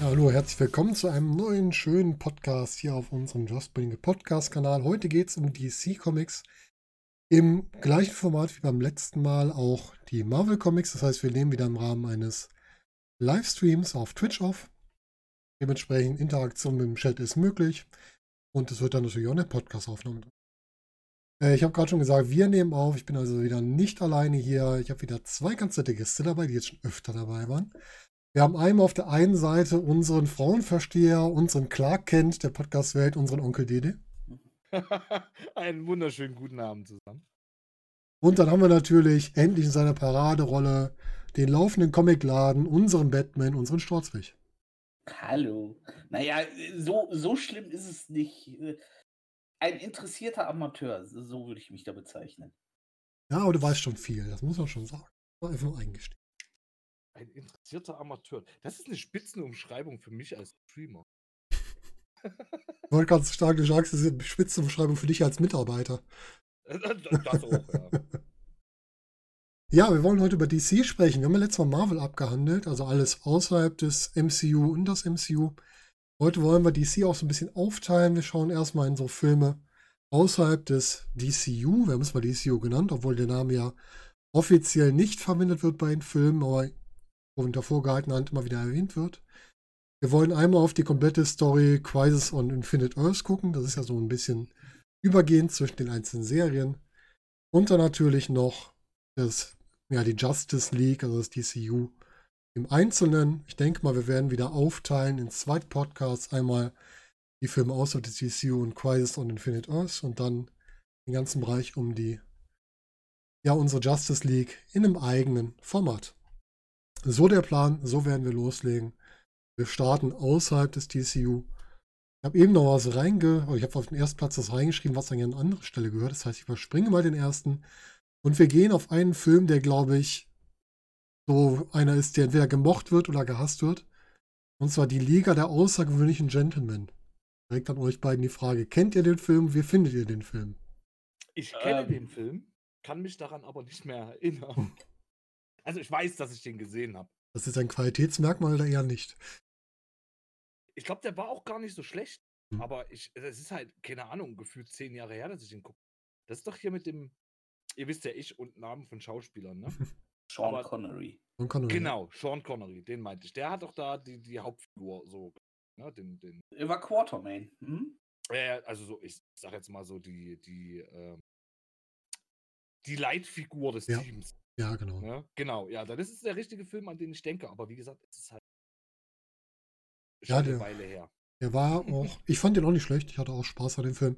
hallo, herzlich willkommen zu einem neuen schönen Podcast hier auf unserem Just Bring Podcast Kanal. Heute geht es um DC Comics. Im gleichen Format wie beim letzten Mal auch die Marvel Comics. Das heißt, wir nehmen wieder im Rahmen eines Livestreams auf Twitch auf. Dementsprechend Interaktion mit dem Chat ist möglich. Und es wird dann natürlich auch eine Podcast-Aufnahme. Äh, ich habe gerade schon gesagt, wir nehmen auf. Ich bin also wieder nicht alleine hier. Ich habe wieder zwei ganz nette Gäste dabei, die jetzt schon öfter dabei waren. Wir haben einmal auf der einen Seite unseren Frauenversteher, unseren Clark Kent der Podcast-Welt, unseren Onkel Dede. Einen wunderschönen guten Abend zusammen. Und dann haben wir natürlich endlich in seiner Paraderolle den laufenden Comicladen, unseren Batman, unseren Sturzwig. Hallo. Naja, so, so schlimm ist es nicht. Ein interessierter Amateur, so würde ich mich da bezeichnen. Ja, aber du weißt schon viel, das muss man schon sagen. Einfach nur eingestehen. Ein interessierter Amateur. Das ist eine Spitzenumschreibung für mich als Streamer. Ich wollte ganz stark, du sagst, das ist eine Spitzenumschreibung für dich als Mitarbeiter. Das auch, ja. Ja, wir wollen heute über DC sprechen. Wir haben ja letztes Mal Marvel abgehandelt, also alles außerhalb des MCU und das MCU. Heute wollen wir DC auch so ein bisschen aufteilen. Wir schauen erstmal in so Filme außerhalb des DCU. Wir haben es mal DCU genannt, obwohl der Name ja offiziell nicht verwendet wird bei den Filmen, aber unter vorgehaltener Hand immer wieder erwähnt wird. Wir wollen einmal auf die komplette Story Crisis on Infinite Earth gucken. Das ist ja so ein bisschen übergehend zwischen den einzelnen Serien. Und dann natürlich noch das, ja, die Justice League, also das DCU im Einzelnen. Ich denke mal, wir werden wieder aufteilen in zwei Podcasts. Einmal die Filme außer des DCU und Crisis on Infinite Earth und dann den ganzen Bereich um die, ja, unsere Justice League in einem eigenen Format. So der Plan, so werden wir loslegen. Wir starten außerhalb des TCU. Ich habe eben noch was reinge... Ich habe auf den ersten Platz das reingeschrieben, was dann an andere Stelle gehört. Das heißt, ich überspringe mal den ersten. Und wir gehen auf einen Film, der, glaube ich, so einer ist, der entweder gemocht wird oder gehasst wird. Und zwar die Liga der außergewöhnlichen Gentlemen. Direkt an euch beiden die Frage: Kennt ihr den Film? Wie findet ihr den Film? Ich kenne ähm. den Film, kann mich daran aber nicht mehr erinnern. Also ich weiß, dass ich den gesehen habe. Das ist ein Qualitätsmerkmal oder eher nicht? Ich glaube, der war auch gar nicht so schlecht. Hm. Aber ich, es ist halt, keine Ahnung, gefühlt zehn Jahre her, dass ich den gucke. Das ist doch hier mit dem, ihr wisst ja, ich und Namen von Schauspielern, ne? Sean Aber, Connery. Sean Connery. Genau, Sean Connery, den meinte ich. Der hat doch da die, die Hauptfigur so, ne? Den, den, er war Quartermain. Hm? Ja, also so, ich sag jetzt mal so, die, die, ähm, die Leitfigur des ja. Teams. Ja, genau. Ja, genau, ja, das ist der richtige Film, an den ich denke. Aber wie gesagt, es ist halt schon ja, der, eine Weile her. Der war auch, ich fand den auch nicht schlecht. Ich hatte auch Spaß an dem Film.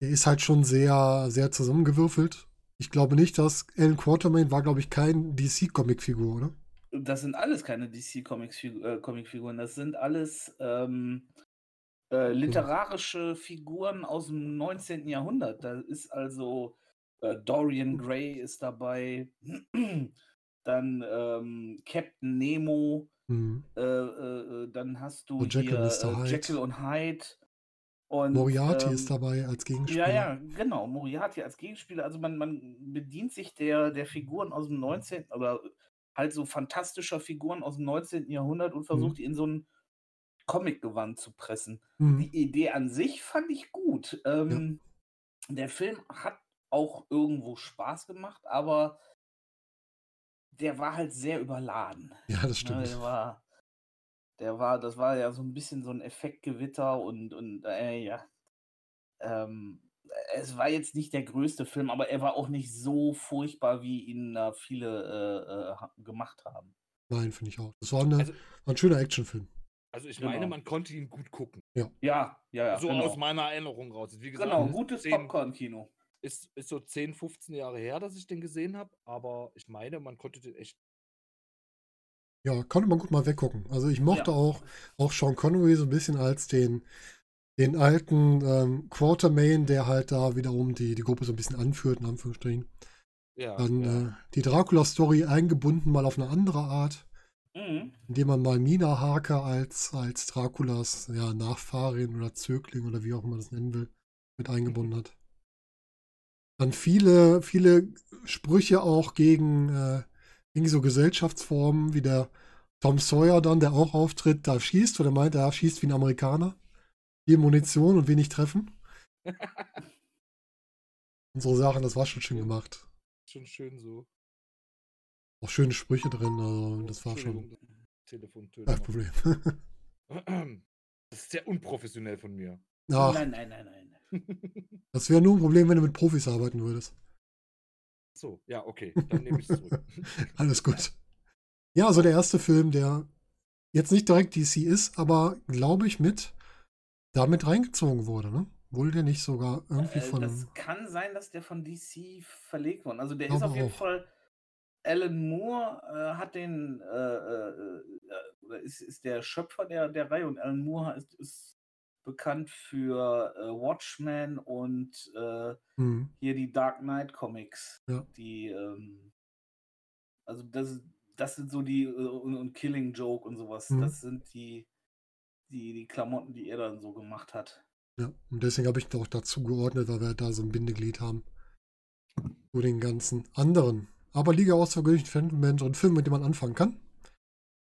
Der ist halt schon sehr, sehr zusammengewürfelt. Ich glaube nicht, dass Alan Quartermain war, glaube ich, kein DC-Comic-Figur, oder? Das sind alles keine DC-Comic-Figuren. Äh, das sind alles ähm, äh, literarische Figuren aus dem 19. Jahrhundert. Da ist also äh, Dorian hm. Gray ist dabei. dann ähm, Captain Nemo. Mhm. Dann hast du und Jekyll, hier. Äh, Jekyll und Hyde. Und, Moriarty ähm, ist dabei als Gegenspieler. Ja, ja, genau. Moriarty als Gegenspieler. Also man, man bedient sich der, der Figuren aus dem 19. oder halt so fantastischer Figuren aus dem 19. Jahrhundert und versucht, mhm. die in so ein Comic-Gewand zu pressen. Mhm. Die Idee an sich fand ich gut. Ähm, ja. Der Film hat auch irgendwo Spaß gemacht, aber der war halt sehr überladen. Ja, das ne, stimmt. Der war, der war, das war ja so ein bisschen so ein Effektgewitter und, und äh, ja. Ähm, es war jetzt nicht der größte Film, aber er war auch nicht so furchtbar, wie ihn äh, viele äh, gemacht haben. Nein, finde ich auch. Das war, eine, also, war ein schöner Actionfilm. Also ich genau. meine, man konnte ihn gut gucken. Ja, ja, ja. ja so genau. aus meiner Erinnerung raus. Wie gesagt, genau, gutes Popcorn-Kino ist, ist so 10, 15 Jahre her, dass ich den gesehen habe, aber ich meine, man konnte den echt. Ja, konnte man gut mal weggucken. Also ich mochte ja. auch, auch Sean Connery so ein bisschen als den, den alten ähm, Quartermain, der halt da wiederum die, die Gruppe so ein bisschen anführt, in Anführungsstrichen. Ja, Dann ja. Äh, die Dracula-Story eingebunden, mal auf eine andere Art. Mhm. indem man mal Mina Harker als, als Draculas ja, Nachfahrin oder Zögling oder wie auch immer man das nennen will, mit eingebunden hat. Dann viele, viele Sprüche auch gegen äh, irgendwie so Gesellschaftsformen, wie der Tom Sawyer dann, der auch auftritt, da schießt oder meint, er schießt wie ein Amerikaner. Viel Munition und wenig Treffen. und so Sachen, das war schon schön gemacht. Schon schön so. Auch schöne Sprüche drin, also das war schon Telefon kein. Problem. Das ist sehr unprofessionell von mir. Ach, Nein, nein, nein, nein. das wäre nur ein Problem, wenn du mit Profis arbeiten würdest. So, ja, okay. Dann nehme ich es zurück. Alles gut. Ja, also der erste Film, der jetzt nicht direkt DC ist, aber glaube ich mit damit reingezogen wurde, ne? Wurde der nicht sogar irgendwie Äh, von das einem. kann sein, dass der von DC verlegt wurde. Also der ist auf jeden auch. Fall. Alan Moore äh, hat den, äh, äh, äh, oder ist, ist der Schöpfer der, der Reihe und Alan Moore ist, ist bekannt für äh, Watchmen und äh, Hm, hier die Dark Knight Comics. Ja. Die, ähm, also das, das sind so die, äh, und, und Killing Joke und sowas. Mhm. Das sind die, die, die Klamotten, die er dann so gemacht hat. ja, und deswegen habe ich ihn auch dazu geordnet, weil wir da so ein Bindeglied haben. Zu den ganzen anderen. Aber Liga außergewöhnlichen Phänomen, so ein Film, mit dem man anfangen kann.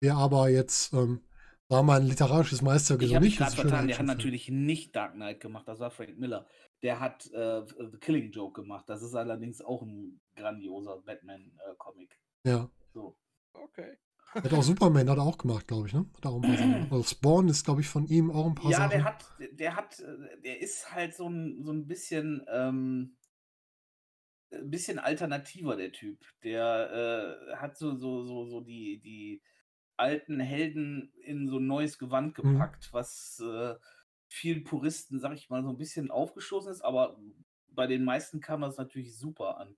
Der aber jetzt, ähm, war mal ein literarisches Meisterwerk Ich habe mich gerade vertan, der hat natürlich nicht Dark Knight gemacht, das war Frank Miller. Der hat äh, The Killing Joke gemacht. Das ist allerdings auch ein grandioser Batman-Comic. Ja. so. Okay. Hat auch Superman hat er auch gemacht, glaube ich, ne? Hat auch ein paar Sachen. Also Spawn ist, glaube ich, von ihm auch ein paar Ja, Sachen. der hat, der hat, äh, der ist halt so ein, so ein bisschen, ähm, ein bisschen alternativer, der Typ. Der äh, hat so, so, so, so die, die alten Helden in so ein neues Gewand Mhm. gepackt, was äh, vielen Puristen, sag ich mal, so ein bisschen aufgestoßen ist, aber bei den meisten kam das natürlich super an,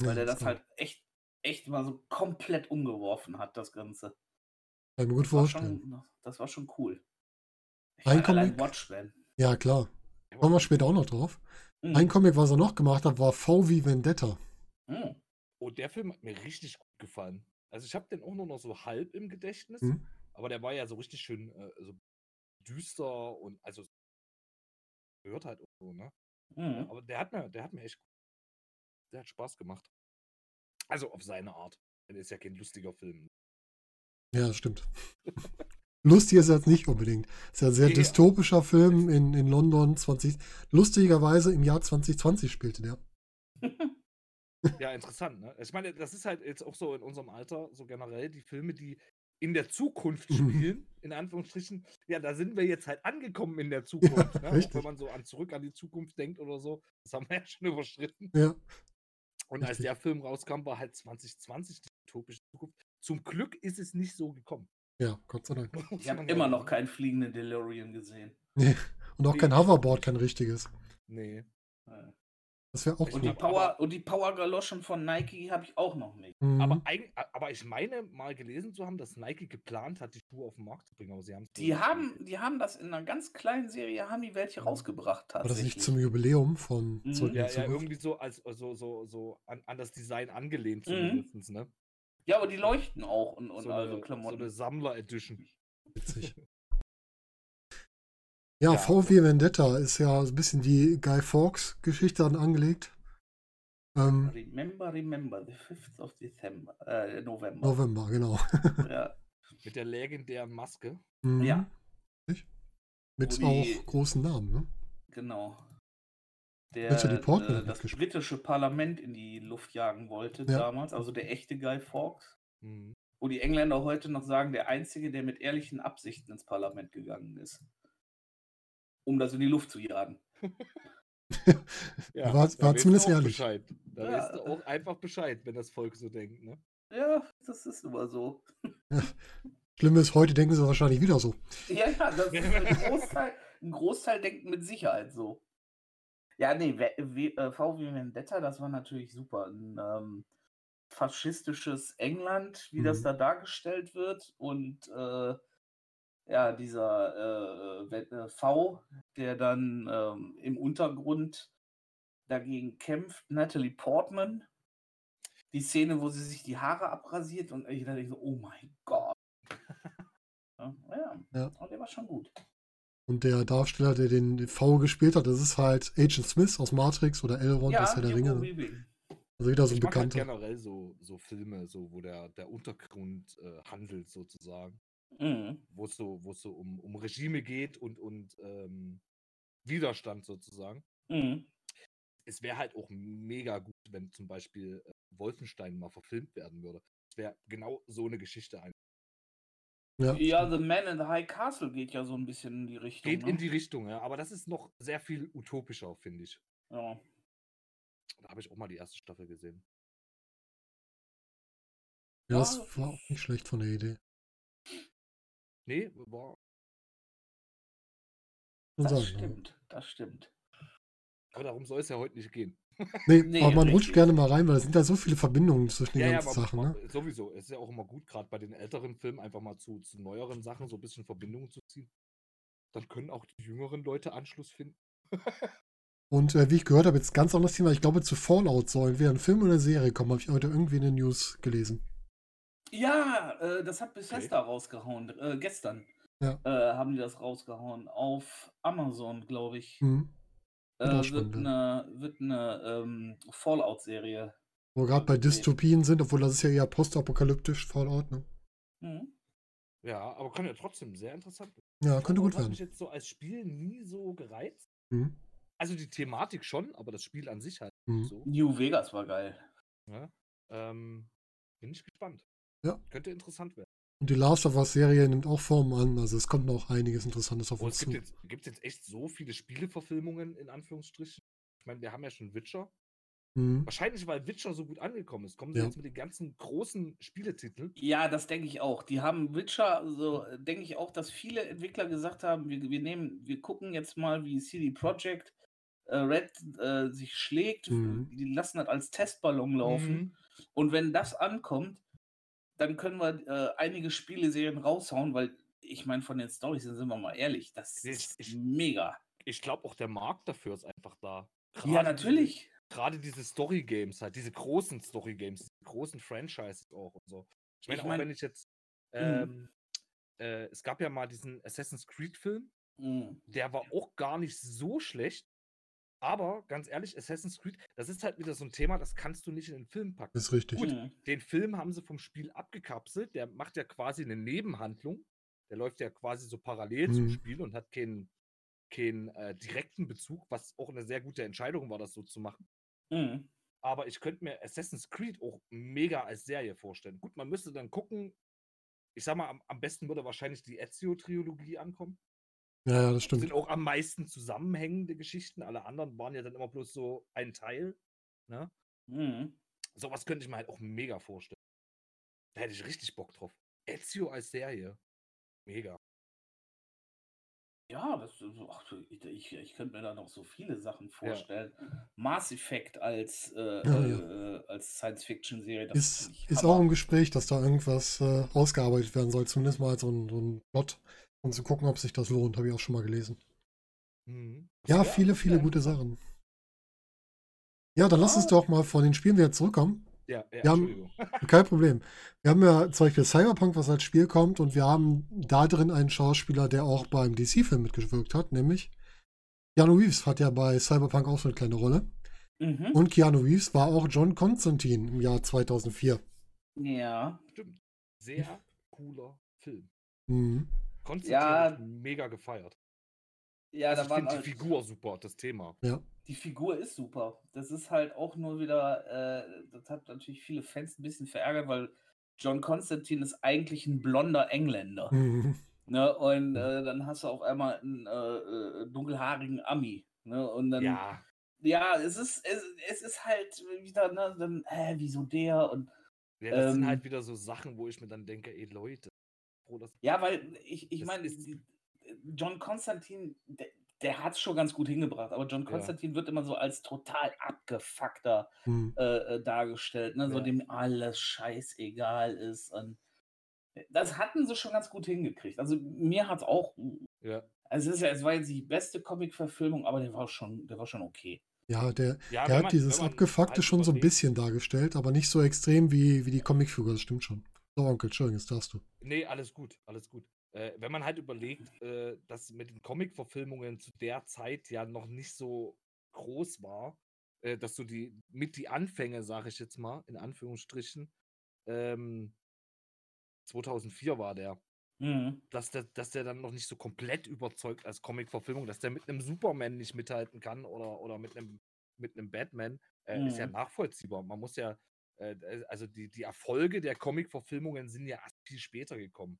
weil ja, der das klar. halt echt, echt mal so komplett umgeworfen hat, das Ganze. Kann ich mir gut Das war vorstellen. schon, das war schon cool. Ich Ein Comic? Watchmen. Ja, klar. Kommen wir später auch noch drauf. Mhm. Ein Comic, was er noch gemacht hat, war V wie Vendetta. Mhm. Oh, der Film hat mir richtig gut gefallen. Also ich habe den auch nur noch so halb im Gedächtnis, Hm? aber der war ja so richtig schön äh, so düster und also gehört halt auch so, ne? Mhm. Aber der hat mir, der hat mir echt, der hat Spaß gemacht. Also auf seine Art. Der ist ja kein lustiger Film. Ja, stimmt. Lustig ist er jetzt nicht unbedingt. Ist ja ein sehr Ja. dystopischer Film in, in London 20. Lustigerweise im Jahr 2020 spielte der. Ja, interessant, ne? Ich meine, das ist halt jetzt auch so in unserem Alter, so generell, die Filme, die in der Zukunft Mhm. spielen, in Anführungsstrichen, ja, da sind wir jetzt halt angekommen in der Zukunft, ne? Auch wenn man so an zurück an die Zukunft denkt oder so. Das haben wir ja schon überschritten. Ja. Und als Richtig. der Film rauskam, war halt 2020 die utopische Zukunft. Zum Glück ist es nicht so gekommen. Ja, Gott sei Dank. Ich habe ja immer noch keinen fliegenden DeLorean gesehen. Nee. Und auch kein Nee. Hoverboard, kein richtiges. Nee. Das wäre auch Und die Power, und die Power-Galoschen von Nike habe ich auch noch nicht. Mhm. Aber, aber ich meine mal gelesen zu haben, dass Nike geplant hat, die Schuhe auf den Markt zu bringen, aber sie haben Die haben, die haben das in einer ganz kleinen Serie, haben die welche rausgebracht War das nicht zum Jubiläum von Mhm. Zurück Ja, ja, irgendwie so als so, so, so an, an das Design angelehnt Mhm. zumindest, ne? Ja, aber die leuchten auch und, und so, also eine, so Klamotten. eine Sammler-Edition. Witzig. Ja, Ja, VW Vendetta ist ja ein bisschen die Guy Fawkes-Geschichte dann angelegt. Ähm, Remember, remember, the 5th of December, äh, November. November, genau. Ja. Mit der legendären Maske. Mhm. Ja. Mit die- auch großen Namen, ne? Genau. Der äh, das britische Parlament in die Luft jagen wollte Ja. damals, also der echte Guy Fawkes. Mhm. Wo die Engländer heute noch sagen, der Einzige, der mit ehrlichen Absichten ins Parlament gegangen ist. Um das in die Luft zu jagen. Ja, War- da war weißt zumindest du auch ehrlich. Bescheid. Da Ja. weißt du auch einfach Bescheid, wenn das Volk so denkt, ne? Ja, das ist immer so. Schlimm ist, heute denken sie wahrscheinlich wieder so. Ja, ja, das ist ein Großteil, ein Großteil denkt mit Sicherheit so. Ja, nee, äh, VW Vendetta, das war natürlich super. Ein ähm, faschistisches England, wie das Mhm. da dargestellt wird. Und äh, ja, dieser äh, We- äh, V, der dann ähm, im Untergrund dagegen kämpft, Natalie Portman. Die Szene, wo sie sich die Haare abrasiert und ich dachte so, oh mein Gott. Ja, ja. Ja. Und der war schon gut. Und der Darsteller, der den V gespielt hat, das ist halt Agent Smith aus Matrix oder Elrond aus Herr der Ringe. ne? Also wieder so ein halt Bekannter. generell so, so Filme, so, wo der, der Untergrund äh, handelt, sozusagen. Mhm. Wo es so, wo es so um, um Regime geht und, und ähm, Widerstand sozusagen. Mhm. Es wäre halt auch mega gut, wenn zum Beispiel äh, Wolfenstein mal verfilmt werden würde. Es wäre genau so eine Geschichte ein. Ja, Ja, The Man in the High Castle geht ja so ein bisschen in die Richtung. Geht ne? in die Richtung, ja. Aber das ist noch sehr viel utopischer, finde ich. ja. Da habe ich auch mal die erste Staffel gesehen. ja, das war auch nicht schlecht von der Idee. Nee, war. Das ja. stimmt, das stimmt. Aber darum soll es ja heute nicht gehen. Nee, Nee, aber man rutscht gerne mal rein, weil es sind ja so viele Verbindungen zwischen den Ja, ja, ganzen aber Sachen. ma- Ne? sowieso. Es ist ja auch immer gut, gerade bei den älteren Filmen, einfach mal zu, zu neueren Sachen so ein bisschen Verbindungen zu ziehen. Dann können auch die jüngeren Leute Anschluss finden. Und äh, wie ich gehört habe, jetzt ganz anderes Thema. Ich glaube, zu Fallout soll entweder ein Film oder eine Serie kommen. Habe ich heute irgendwie in den News gelesen. Ja, äh, das hat Bethesda rausgehauen. Äh, gestern Ja. äh, haben die das rausgehauen. Auf Amazon, glaube ich. Mhm. Äh, Wird eine, wird eine ähm, Fallout-Serie. Wo wir gerade bei Okay. Dystopien sind, obwohl das ist ja eher postapokalyptisch, Fallout. Ne? Mhm. Ja, aber kann ja trotzdem sehr interessant werden. Ja, könnte gut Fallout hat werden. mich jetzt so als Spiel nie so gereizt. Mhm. Also die Thematik schon, aber das Spiel an sich halt Mhm. so. New Vegas war geil. Ja, ähm, bin ich gespannt. Ja. Könnte interessant werden. Und die Last of Us-Serie nimmt auch Form an. Also es kommt noch einiges Interessantes auf Oh, uns es zu. gibt jetzt, gibt's jetzt echt so viele Spieleverfilmungen, in Anführungsstrichen. Ich meine, wir haben ja schon Witcher. Mhm. Wahrscheinlich, weil Witcher so gut angekommen ist, kommen sie Ja. jetzt mit den ganzen großen Spieletiteln. Ja, das denke ich auch. Die haben Witcher, so äh, denke ich auch, dass viele Entwickler gesagt haben, wir, wir nehmen, wir gucken jetzt mal, wie CD Projekt äh, Red äh, sich schlägt. Mhm. Die lassen das als Testballon laufen. Mhm. Und wenn das ankommt, dann können wir äh, einige Spieleserien raushauen, weil ich meine, von den Storys sind wir mal ehrlich, das ist ich- mega. Ich glaube auch, der Markt dafür ist einfach da. Ja, Gerade natürlich. Gerade diese Story-Games halt, diese großen Story-Games, diese großen Franchises auch und so. Ich meine, Ich auch mein- wenn ich jetzt. Mhm. Ähm, äh, es gab ja mal diesen Assassin's Creed-Film, Mhm. der war auch gar nicht so schlecht. Aber ganz ehrlich, Assassin's Creed, das ist halt wieder so ein Thema, das kannst du nicht in den Film packen. Das ist richtig. Gut. Mhm. Den Film haben sie vom Spiel abgekapselt. Der macht ja quasi eine Nebenhandlung. Der läuft ja quasi so parallel zum Mhm. Spiel und hat keinen, keinen äh, direkten Bezug, was auch eine sehr gute Entscheidung war, das so zu machen. Mhm. Aber ich könnte mir Assassin's Creed auch mega als Serie vorstellen. Gut, man müsste dann gucken. Ich sag mal, am, am besten würde wahrscheinlich die Ezio-Trilogie ankommen. Ja, ja, das Das stimmt. sind auch am meisten zusammenhängende Geschichten. Alle anderen waren ja dann immer bloß so ein Teil. Ne? Mhm. Sowas könnte ich mir halt auch mega vorstellen. Da hätte ich richtig Bock drauf. Ezio als Serie. Mega. Ja, das, ach, ich, ich, könnte mir da noch so viele Sachen vorstellen. Mass Effect als, äh, Ja, ja. äh, als Science-Fiction-Serie. das Ist, ist auch im Gespräch, dass da irgendwas äh, ausgearbeitet werden soll. Zumindest mal so ein, so ein Plot, um zu gucken, ob sich das lohnt. Habe ich auch schon mal gelesen. Mhm. Ja, Ja, viele, viele wär gute. Sachen. Ja, dann lass uns Ah. doch mal von den Spielen wieder zurückkommen. Ja, ja, Wir haben- Entschuldigung. Kein Problem. Wir haben ja zum Beispiel Cyberpunk, was als Spiel kommt, und wir haben da drin einen Schauspieler, der auch beim DC-Film mitgewirkt hat, nämlich Keanu Reeves hat ja bei Cyberpunk auch so eine kleine Rolle. Mhm. Und Keanu Reeves war auch John Constantine im Jahr 2004. Ja. Stimmt. Sehr cooler Film. Mhm. Konstantin Ja. hat mega gefeiert. Ja, also da ich waren finde die halt, Figur super, das Thema. Ja. die Figur ist super. Das ist halt auch nur wieder, äh, das hat natürlich viele Fans ein bisschen verärgert, weil John Constantine ist eigentlich ein blonder Engländer. Mhm. Ne? Und äh, dann hast du auf einmal einen äh, äh, dunkelhaarigen Ami. Ne? Und dann, ja, Ja, es ist, es, es ist halt wieder, ne, dann, hä, wieso der? Und ja das sind Ähm. halt wieder so Sachen, wo ich mir dann denke, ey Leute, froh, dass ja, weil ich, ich meine, John Constantine, der, der hat es schon ganz gut hingebracht, aber John Ja. Constantine wird immer so als total abgefuckter Mhm. äh, äh, dargestellt, ne? so Ja. dem alles scheißegal ist. Und das hatten sie schon ganz gut hingekriegt. Also mir hat es auch, ja. also es, ist ja, es war jetzt nicht die beste Comic-Verfilmung, aber der war schon, der war schon okay. Ja, der, ja der hat man- dieses Abgefuckte halt schon so ein bisschen dargestellt, aber nicht so extrem wie, wie die Comicfigur, das stimmt schon. So, Onkel, Entschuldigung, jetzt darfst du. Nee, alles gut, alles gut. äh, wenn man halt überlegt, äh, dass mit den Comic-Verfilmungen zu der Zeit ja noch nicht so groß war, äh, dass du die mit die Anfänge, sage ich jetzt mal, in Anführungsstrichen, ähm, 2004 war der, Mhm. dass der, dass der dann noch nicht so komplett überzeugt als Comic-Verfilmung, dass der mit einem Superman nicht mithalten kann oder, oder mit einem mit einem Batman, äh, ist ja Mhm. nachvollziehbar. Man muss ja, also die, die Erfolge der Comic-Verfilmungen sind ja erst viel später gekommen.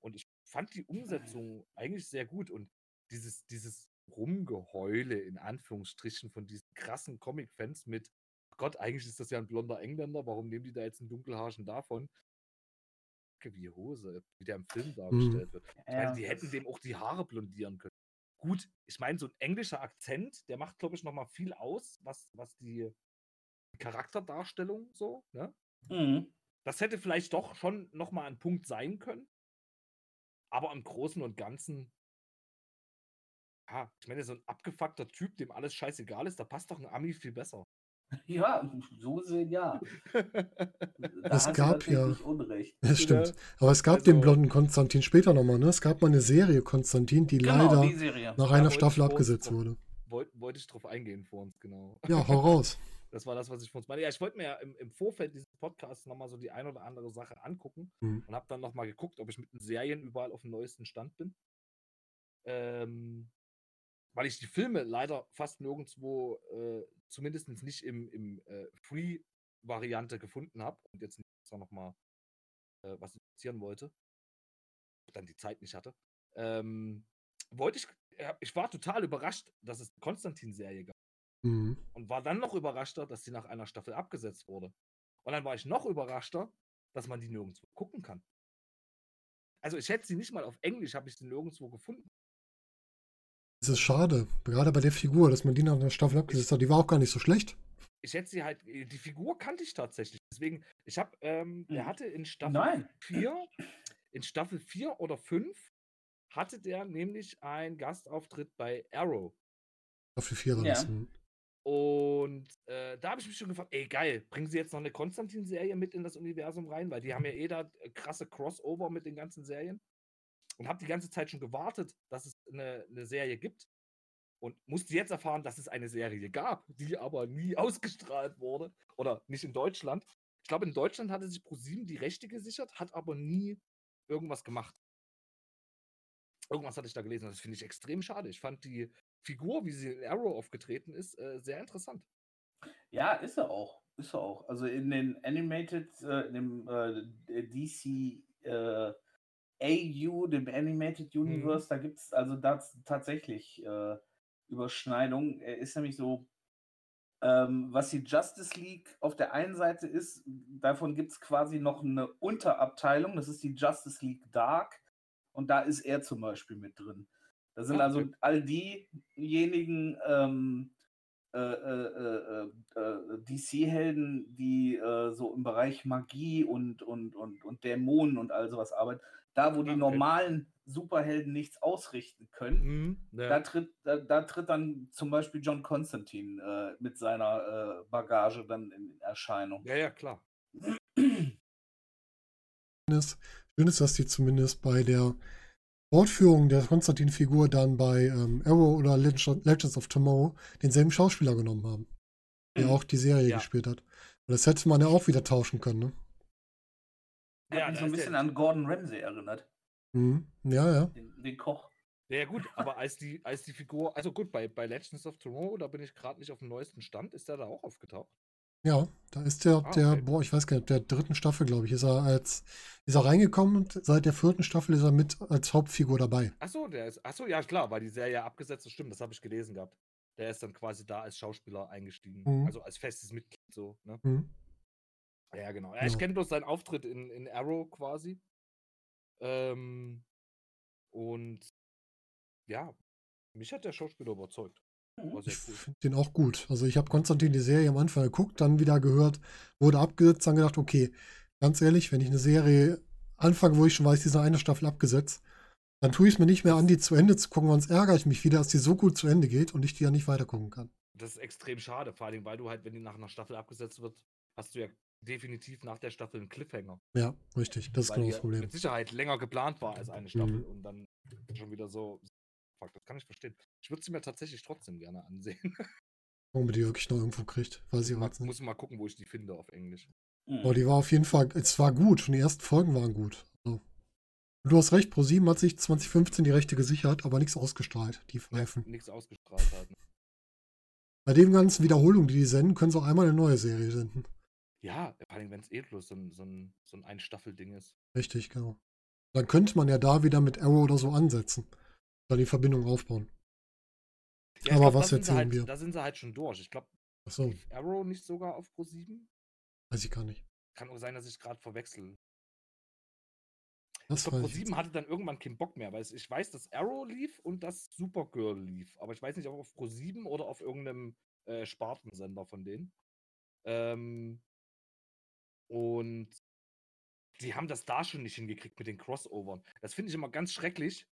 Und ich fand die Umsetzung eigentlich sehr gut und dieses, dieses Rumgeheule in Anführungsstrichen von diesen krassen Comic-Fans mit, Gott, eigentlich ist das ja ein blonder Engländer, warum nehmen die da jetzt einen Dunkelhaarschen davon? Wie Hose, wie der im Film dargestellt wird. Ich meine, die hätten dem auch die Haare blondieren können. Gut, ich meine, so ein englischer Akzent, der macht, glaube ich, nochmal viel aus, was, was die Charakterdarstellung so, ne? Mhm. Das hätte vielleicht doch schon nochmal ein Punkt sein können. Aber im Großen und Ganzen, ja, ich meine, so ein abgefuckter Typ, dem alles scheißegal ist, da passt doch ein Ami viel besser. Ja, so gesehen ja. Da Es gab ja- nicht Unrecht. Das stimmt. Aber es gab den Also- blonden Konstantin später nochmal, ne? Es gab mal eine Serie Konstantin, die Genau, leider die nach einer Staffel abgesetzt drauf- wurde. Wollte wollte ich drauf eingehen vor uns, genau. Ja, hau raus. Das war das, was ich vor uns meine. Ja, ich wollte mir ja im, im Vorfeld dieses Podcasts nochmal so die ein oder andere Sache angucken Mhm. und habe dann nochmal geguckt, ob ich mit den Serien überall auf dem neuesten Stand bin. Ähm, weil ich die Filme leider fast nirgendwo, äh, zumindest nicht im, im äh, Free-Variante gefunden habe und jetzt nicht extra nochmal äh, was interessieren wollte, dann die Zeit nicht hatte. Ähm, wollte ich, ich war total überrascht, dass es eine Konstantin-Serie gab Mhm. und war dann noch überraschter, dass sie nach einer Staffel abgesetzt wurde. Und dann war ich noch überraschter, dass man die nirgendwo gucken kann. Also ich hätte sie nicht mal auf Englisch, habe ich sie nirgendwo gefunden. Es ist schade, gerade bei der Figur, dass man die nach einer Staffel abgesetzt hat. Die war auch gar nicht so schlecht. Ich hätte sie halt, die Figur kannte ich tatsächlich. Deswegen, ich habe, ähm, der Hm. hatte in Staffel Nein. 4, in Staffel 4 oder 5 hatte der nämlich einen Gastauftritt bei Arrow. Staffel 4 war Ja. das. Und äh, da habe ich mich schon gefragt, ey geil, bringen sie jetzt noch eine Konstantin-Serie mit in das Universum rein, weil die haben ja eh da äh, krasse Crossover mit den ganzen Serien. Und habe die ganze Zeit schon gewartet, dass es eine, eine Serie gibt. Und musste jetzt erfahren, dass es eine Serie gab, die aber nie ausgestrahlt wurde. Oder nicht in Deutschland. Ich glaube, in Deutschland hatte sich ProSieben die Rechte gesichert, hat aber nie irgendwas gemacht. Irgendwas hatte ich da gelesen. Das finde ich extrem schade. Ich fand die Figur, wie sie in Arrow aufgetreten ist, äh, sehr interessant. Ja, ist er auch. Ist er auch. Also in den Animated, äh, in dem äh, DC äh, AU, dem Animated Universe, da gibt es also da tatsächlich äh, Überschneidungen. Er ist nämlich so, ähm, was die Justice League auf der einen Seite ist, davon gibt es quasi noch eine Unterabteilung, das ist die Justice League Dark. Und da ist er zum Beispiel mit drin. Da sind also all diejenigen ähm, äh, äh, äh, äh, DC-Helden, die äh, so im Bereich Magie und, und, und, und Dämonen und all sowas arbeiten, da wo die Ah, okay. normalen Superhelden nichts ausrichten können, Mhm, ja. da, tritt, da, da tritt dann zum Beispiel John Constantine äh, mit seiner äh, Bagage dann in Erscheinung. ja, ja, klar. Schön ist, dass die zumindest bei der Fortführung der Konstantin-Figur dann bei ähm, Arrow oder Legend- Legends of Tomorrow denselben Schauspieler genommen haben, der Mhm. auch die Serie Ja. gespielt hat. Und das hätte man ja auch wieder tauschen können, ne? Hat Ja, mich da so ein bisschen an Gordon Ramsay erinnert, Mhm. Ja, ja. den, den Koch. Ja, ja, gut, aber als die, als die Figur, also gut, bei, bei Legends of Tomorrow, da bin ich gerade nicht auf dem neuesten Stand, ist der da auch aufgetaucht? Ja, da ist der, Ah, der, okay. boah, ich weiß gar nicht, der dritten Staffel, glaube ich, ist er als, ist er reingekommen und seit der vierten Staffel ist er mit als Hauptfigur dabei. Achso, der ist, achso, ja, klar, weil die Serie abgesetzt ist, stimmt, das habe ich gelesen gehabt. Der ist dann quasi da als Schauspieler eingestiegen, Mhm. also als festes Mitglied, so, ne? Mhm. Ja, genau. Ja, ich kenne bloß seinen Auftritt in, in Arrow quasi. Ähm, und ja, mich hat der Schauspieler überzeugt. Sehr Ich cool. finde den auch gut. Also ich habe Konstantin die Serie am Anfang geguckt, dann wieder gehört, wurde abgesetzt, dann gedacht, okay, ganz ehrlich, wenn ich eine Serie anfange, wo ich schon weiß, die ist nach einer Staffel abgesetzt, dann tue ich es mir nicht mehr an, die zu Ende zu gucken, sonst ärgere ich mich wieder, dass die so gut zu Ende geht und ich die ja nicht weiter gucken kann. Das ist extrem schade, vor allem, weil du halt, wenn die nach einer Staffel abgesetzt wird, hast du ja definitiv nach der Staffel ein Cliffhanger. Ja, richtig. Das ist genau das Problem. mit Sicherheit länger geplant war als eine Staffel Mhm. und dann schon wieder so. Fuck, das kann ich verstehen. Ich würde sie mir tatsächlich trotzdem gerne ansehen. Warum man die wirklich noch irgendwo kriegt, weiß ich Mal, nicht. muss mal gucken, wo ich die finde auf Englisch. Mhm. Aber die war auf jeden Fall, es war gut und die ersten Folgen waren gut. Also, du hast recht, ProSieben hat sich 2015 die Rechte gesichert, aber nichts ausgestrahlt, die Pfeifen. Nichts ausgestrahlt hat. ne? Bei dem ganzen Wiederholungen, die die senden, können sie auch einmal eine neue Serie senden. Ja, vor allem, wenn es eh bloß so ein, so ein, so ein Ein-Staffel-Ding ist. Richtig, genau. Dann könnte man ja da wieder mit Arrow oder so ansetzen. Dann die Verbindung aufbauen. Ja, Aber glaub, was erzählen halt, wir? Da sind sie halt schon durch. Ich glaube, Achso, Arrow nicht sogar auf Pro 7? weiß ich gar nicht. Kann auch sein, dass ich gerade verwechsel. Das Ich glaube, weiß Pro ich jetzt 7 hatte dann irgendwann keinen Bock mehr, weil ich weiß, dass Arrow lief und dass Supergirl lief. Aber ich weiß nicht, ob auf Pro 7 oder auf irgendeinem äh, Spartensender von denen. Ähm, und die haben das da schon nicht hingekriegt mit den Crossovern. Das finde ich immer ganz schrecklich,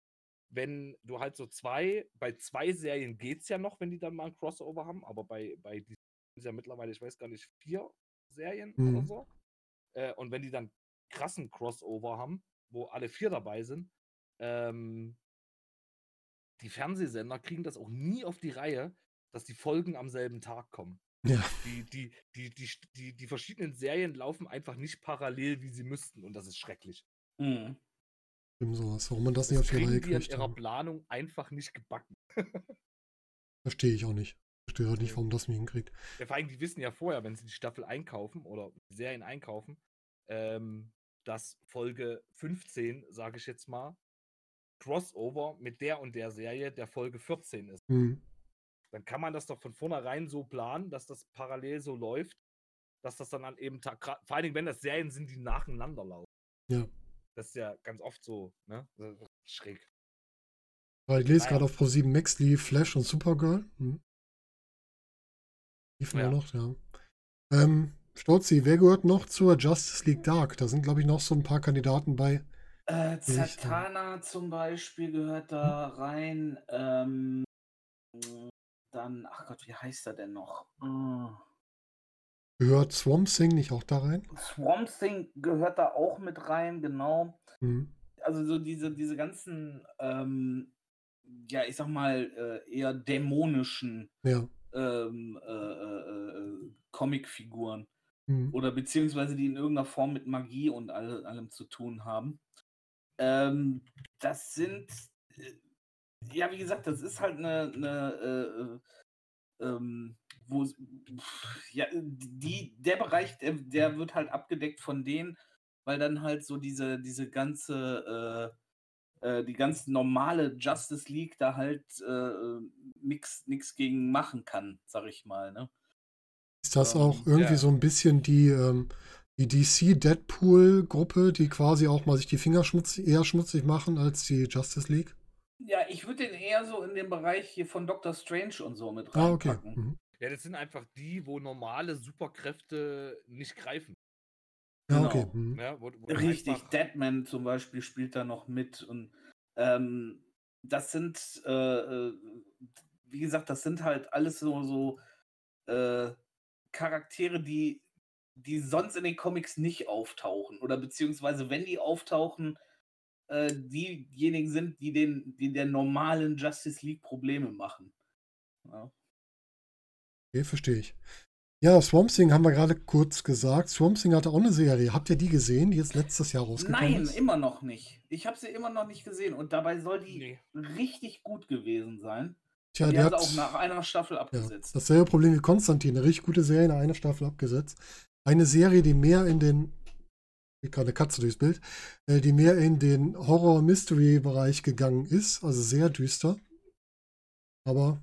wenn du halt so zwei, bei zwei Serien geht es ja noch, wenn die dann mal ein Crossover haben, aber bei, bei die ist ja mittlerweile, ich weiß gar nicht, vier Serien oder Mhm. so. Äh, und wenn die dann krassen Crossover haben, wo alle vier dabei sind, ähm, die Fernsehsender kriegen das auch nie auf die Reihe, dass die Folgen am selben Tag kommen. Ja, Die, die, die, die, die, die verschiedenen Serien laufen einfach nicht parallel, wie sie müssten. Und das ist schrecklich. Mhm. Stimmt sowas. Warum man das nicht Das auf die Reihe die in kriegt, ihrer. Planung einfach nicht gebacken. verstehe ich auch nicht. Verstehe auch nicht, Nee. warum das nicht hinkriegt. Ja, vor allem, die wissen ja vorher, wenn sie die Staffel einkaufen oder die Serien einkaufen, ähm, dass Folge 15, sage ich jetzt mal, Crossover mit der und der Serie der Folge 14 ist. Hm. Dann kann man das doch von vornherein so planen, dass das parallel so läuft, dass das dann an eben Tag, vor allen Dingen, wenn das Serien sind, die nacheinander laufen. Ja. Das ist ja ganz oft so, ne? Schräg. Weil ich lese gerade auf Pro7 Max lief Flash und Supergirl. Hm. Liefen Ja. noch, ja. Ähm, Stolzi, wer gehört noch zur Justice League Dark? Da sind, glaube ich, noch so ein paar Kandidaten bei. Äh, äh, Zatanna zum Beispiel gehört da rein. Ähm, dann, ach Gott, wie heißt er denn noch? Äh, Gehört Swamp Thing nicht auch da rein? Swamp Thing gehört da auch mit rein, genau. Hm. Also so diese, diese ganzen, ähm, ja, ich sag mal, äh, eher dämonischen Ja. ähm, äh, äh, äh, Comicfiguren. Hm. oder beziehungsweise die in irgendeiner Form mit Magie und all, allem zu tun haben. Ähm, das sind, äh, ja, wie gesagt, das ist halt eine, eine äh, ähm, wo, ja, die, der Bereich, der, der wird halt abgedeckt von denen, weil dann halt so diese, diese ganze, äh, äh, die ganz normale Justice League da halt äh, nichts gegen machen kann, sag ich mal, ne? Ist das Ähm, auch irgendwie ja. so ein bisschen die, ähm, die DC-Deadpool-Gruppe, die quasi auch mal sich die Finger schmutzig, eher schmutzig machen als die Justice League? Ja, ich würde den eher so in den Bereich hier von Doctor Strange und so mit Ah, okay. reinpacken. Mhm. Ja, das sind einfach die, wo normale Superkräfte nicht greifen. Ja, Genau. okay. Mhm. Ja, wo, wo Richtig, einfach- Deadman zum Beispiel spielt da noch mit und ähm, das sind, äh, äh, wie gesagt, das sind halt alles so, so äh, Charaktere, die, die sonst in den Comics nicht auftauchen oder beziehungsweise wenn die auftauchen, äh, diejenigen sind, die den, die der normalen Justice League Probleme machen. Ja. Okay, verstehe ich. Ja, Swamp Thing haben wir gerade kurz gesagt. Swamp Thing hatte auch eine Serie. Habt ihr die gesehen, die jetzt letztes Jahr rausgekommen Nein, ist? immer noch nicht. Ich habe sie immer noch nicht gesehen und dabei soll die Nee. richtig gut gewesen sein. Tja, die der haben hat auch nach einer Staffel ja, abgesetzt. dasselbe Problem wie Konstantin. Eine richtig gute Serie in einer Staffel abgesetzt. Eine Serie, die mehr in den, ich gerade eine Katze durchs Bild, äh, die mehr in den Horror-Mystery-Bereich gegangen ist. Also sehr düster. Aber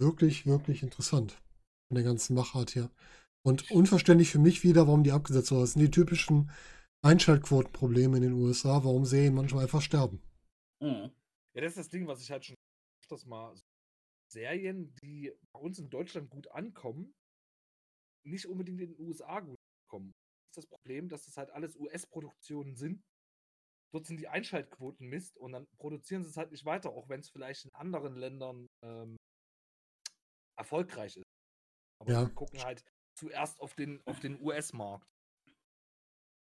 wirklich, wirklich interessant. Von der ganzen Machart her. Und unverständlich für mich wieder, warum die abgesetzt wurde. Das sind die typischen Einschaltquotenprobleme in den USA, warum Serien manchmal einfach sterben. Mhm. Ja, das ist das Ding, was ich halt schon öfters mal. Serien, die bei uns in Deutschland gut ankommen, nicht unbedingt in den USA gut ankommen. Das ist das Problem, dass das halt alles US-Produktionen sind. Dort sind die Einschaltquoten Mist und dann produzieren sie es halt nicht weiter, auch wenn es vielleicht in anderen Ländern ähm, erfolgreich ist. Aber Ja. sie gucken halt zuerst auf den, auf den US-Markt.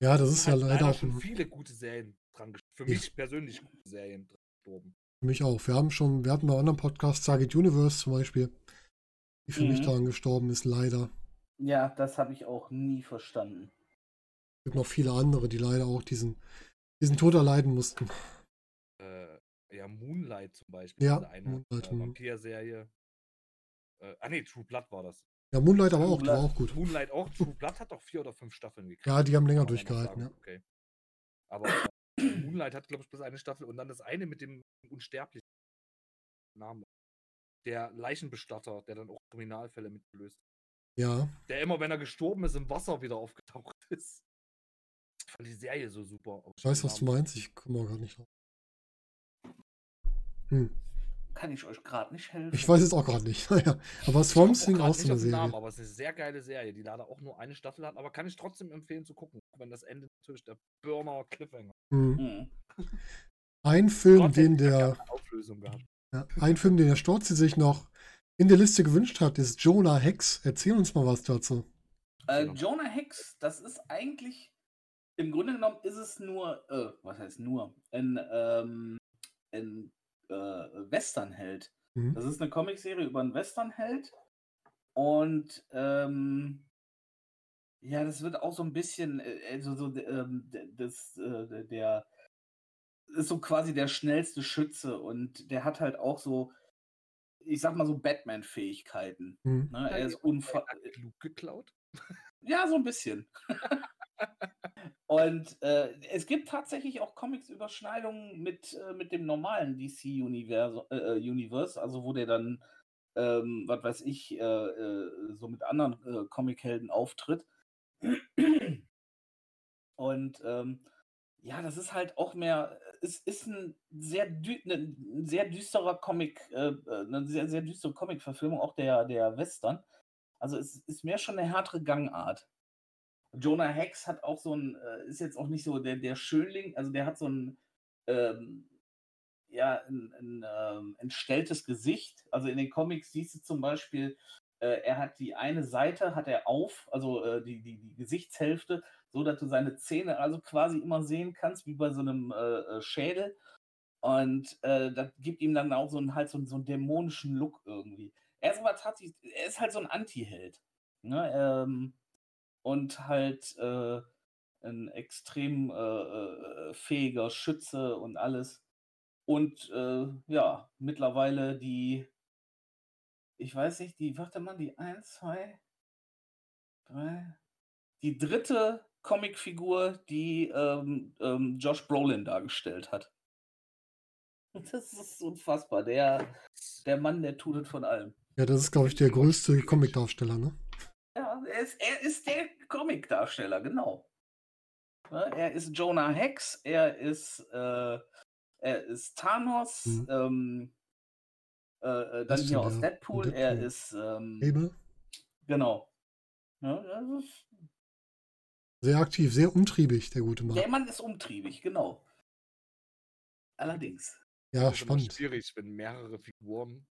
Ja, das ist ja halt leider auch schon viele gute Serien dran Für Ja. mich persönlich gute Serien dran gestorben. für mich auch. Wir haben schon, wir hatten bei anderen Podcasts Target Universe zum Beispiel, die für mich Mhm. daran gestorben ist, leider. Ja, das habe ich auch nie verstanden. Es gibt noch viele andere, die leider auch diesen, diesen Tod erleiden mussten. Äh, ja, Moonlight zum Beispiel. Ja, eine Moonlight, äh. Vampir-Serie. Äh, ah nee, True Blood war das. Ja, Moonlight aber auch, True die war auch gut. Moonlight auch. True Blood hat doch vier oder fünf Staffeln gekriegt. Ja, die haben länger durchgehalten, ja. Okay. Aber äh, Moonlight hat, glaube ich, bloß eine Staffel und dann das eine mit dem unsterblichen Namen. Der Leichenbestatter, der dann auch Kriminalfälle mitgelöst. Ja, Der immer, wenn er gestorben ist, im Wasser wieder aufgetaucht ist. Ich fand die Serie so super. ich weiß, was du meinst, ich komme auch gerade nicht drauf. Hm, Kann ich euch gerade nicht helfen. ich weiß es auch gerade nicht. Aber Swamp auch Thing grad auch so nicht eine den Namen, Serie. aber es ist eine sehr geile Serie, die leider auch nur eine Staffel hat, aber kann ich trotzdem empfehlen zu gucken, auch wenn das Ende natürlich der Burner Cliffhanger. Hm. Mhm. Ein Film, Trotzdem den der, Auflösung gehabt. ja, ein Film, den der Storzi sich noch in der Liste gewünscht hat, ist Jonah Hex. Erzähl uns mal was dazu. Äh. Jonah Hex, das ist eigentlich, im Grunde genommen ist es nur, äh, was heißt nur, ein, ähm, ein äh, Westernheld. Mhm. Das ist eine Comicserie über einen Westernheld. Und ähm, ja, das wird auch so ein bisschen, äh, also so, ähm, das, äh, der ist so quasi der schnellste Schütze und der hat halt auch so, ich sag mal so Batman-Fähigkeiten. Hm. Ne? Er ist unfassbar. Hat Luke geklaut? Ja, so ein bisschen. Und äh, es gibt tatsächlich auch Comics-Überschneidungen mit, äh, mit dem normalen DC-Universe, äh, also wo der dann, ähm, was weiß ich, äh, äh, so mit anderen äh, Comichelden auftritt. Und ähm, ja, das ist halt auch mehr, es ist ein sehr, dü ne, ein sehr düsterer Comic, äh, eine sehr, sehr düstere Comic-Verfilmung, auch der, der Western. Also es ist mehr schon eine härtere Gangart. Jonah Hex hat auch so ein, äh, ist jetzt auch nicht so der, der Schönling, also der hat so ein, ähm, ja, ein, ein ähm, entstelltes Gesicht. Also in den Comics siehst du zum Beispiel, äh, er hat die eine Seite, hat er auf, also äh, die, die, die Gesichtshälfte, so dass du seine Zähne also quasi immer sehen kannst, wie bei so einem äh, äh, Schädel. Und äh, das gibt ihm dann auch so einen, halt so, so einen dämonischen Look irgendwie. Er ist aber tatsächlich, er ist halt so ein Anti-Held. Ne? Ähm, und halt äh, ein extrem äh, äh, fähiger Schütze und alles. Und äh, ja, mittlerweile die, ich weiß nicht, die, warte mal, die 1, 2, 3, die dritte Comicfigur, die ähm, ähm, Josh Brolin dargestellt hat. Das ist unfassbar. Der, der Mann, der tut es von allem. Ja, das ist, glaube ich, der größte Comicdarsteller, ne? Ja, er ist, er ist der Comicdarsteller, genau. Er ist Jonah Hex, er ist, äh, er ist Thanos, Mhm. ähm, äh, äh, dann ist hier aus der? Deadpool, er Deadpool. ist, ähm, Abel. genau. Ja, das ist, Sehr aktiv, sehr umtriebig, der gute der Mann. Mann ist umtriebig, genau. Allerdings. Ja, Das ist immer spannend. schwierig, wenn mehrere Figuren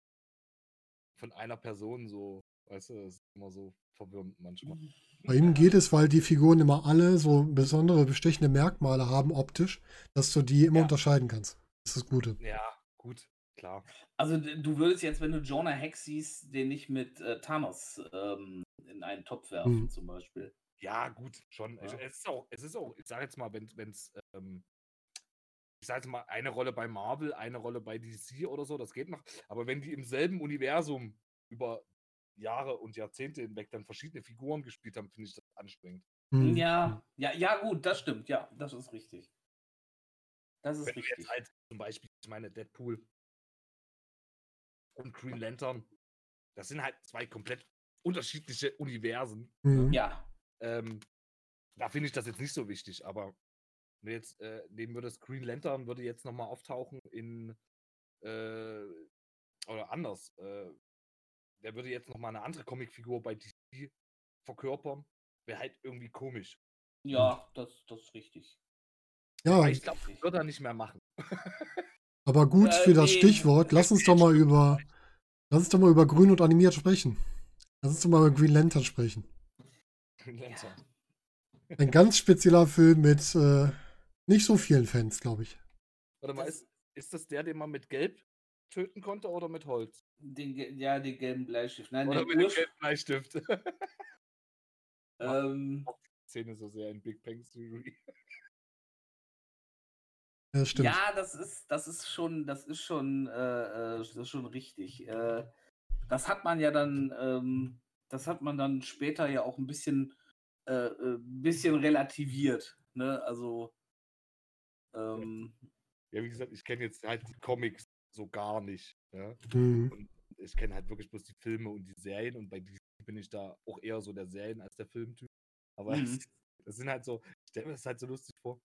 von einer Person so, weißt du, das ist immer so verwirrend manchmal. Bei ihm geht es, weil die Figuren immer alle so besondere bestechende Merkmale haben optisch, dass du die immer Ja. unterscheiden kannst. Das ist das Gute. Ja, gut, klar. Also du würdest jetzt, wenn du Jonah Hex siehst, den nicht mit äh, Thanos ähm, in einen Topf werfen, Mhm. zum Beispiel. Ja, gut, schon. Ich- Ja. Es ist auch, es ist auch, ich sage jetzt mal, wenn es, ähm, ich sage jetzt mal, eine Rolle bei Marvel, eine Rolle bei DC oder so, das geht noch. Aber wenn die im selben Universum über Jahre und Jahrzehnte hinweg dann verschiedene Figuren gespielt haben, finde ich das anstrengend. Hm. Ja, ja, ja, gut, das stimmt, ja, das ist richtig. Das ist Wenn richtig. jetzt halt zum Beispiel, ich meine, Deadpool und Green Lantern, das sind halt zwei komplett unterschiedliche Universen. Hm. Ja, Ähm, da finde ich das jetzt nicht so wichtig, aber wenn du jetzt äh, nehmen würdest, Green Lantern würde jetzt nochmal auftauchen in äh, oder anders. Äh, der würde jetzt nochmal eine andere Comicfigur bei DC verkörpern. Wäre halt irgendwie komisch. ja, das, das ist richtig. Ja, Aber ich glaube, das wird er nicht mehr machen. aber gut Äh, für das nee. Stichwort. Lass uns doch mal über, lass uns doch mal über Grün und animiert sprechen. Lass uns doch mal über Green Lantern sprechen. Green Lantern. Ein ganz spezieller Film mit äh, nicht so vielen Fans, glaube ich. Warte mal, ist, ist das der, den man mit Gelb töten konnte oder mit Holz? Den, ja, den gelben Bleistift. Nein, Oder der mit dem gelben Bleistift? ähm, Szene so sehr in Big Bang Theory. Ja, stimmt. Ja, das ist, das ist schon, das ist schon, äh, äh, das ist schon richtig. Äh, das hat man ja dann, ähm, das hat man dann später ja auch ein bisschen, äh, äh, bisschen relativiert. Ne? Also, ähm, Ja, wie gesagt, ich kenne jetzt halt die Comics so gar nicht. Ja? Mhm. Ich kenne halt wirklich bloß die Filme und die Serien und bei DC bin ich da auch eher so der Serien- als der Filmtyp. Aber Mhm. das, das sind halt so, ich stelle mir das halt so lustig vor.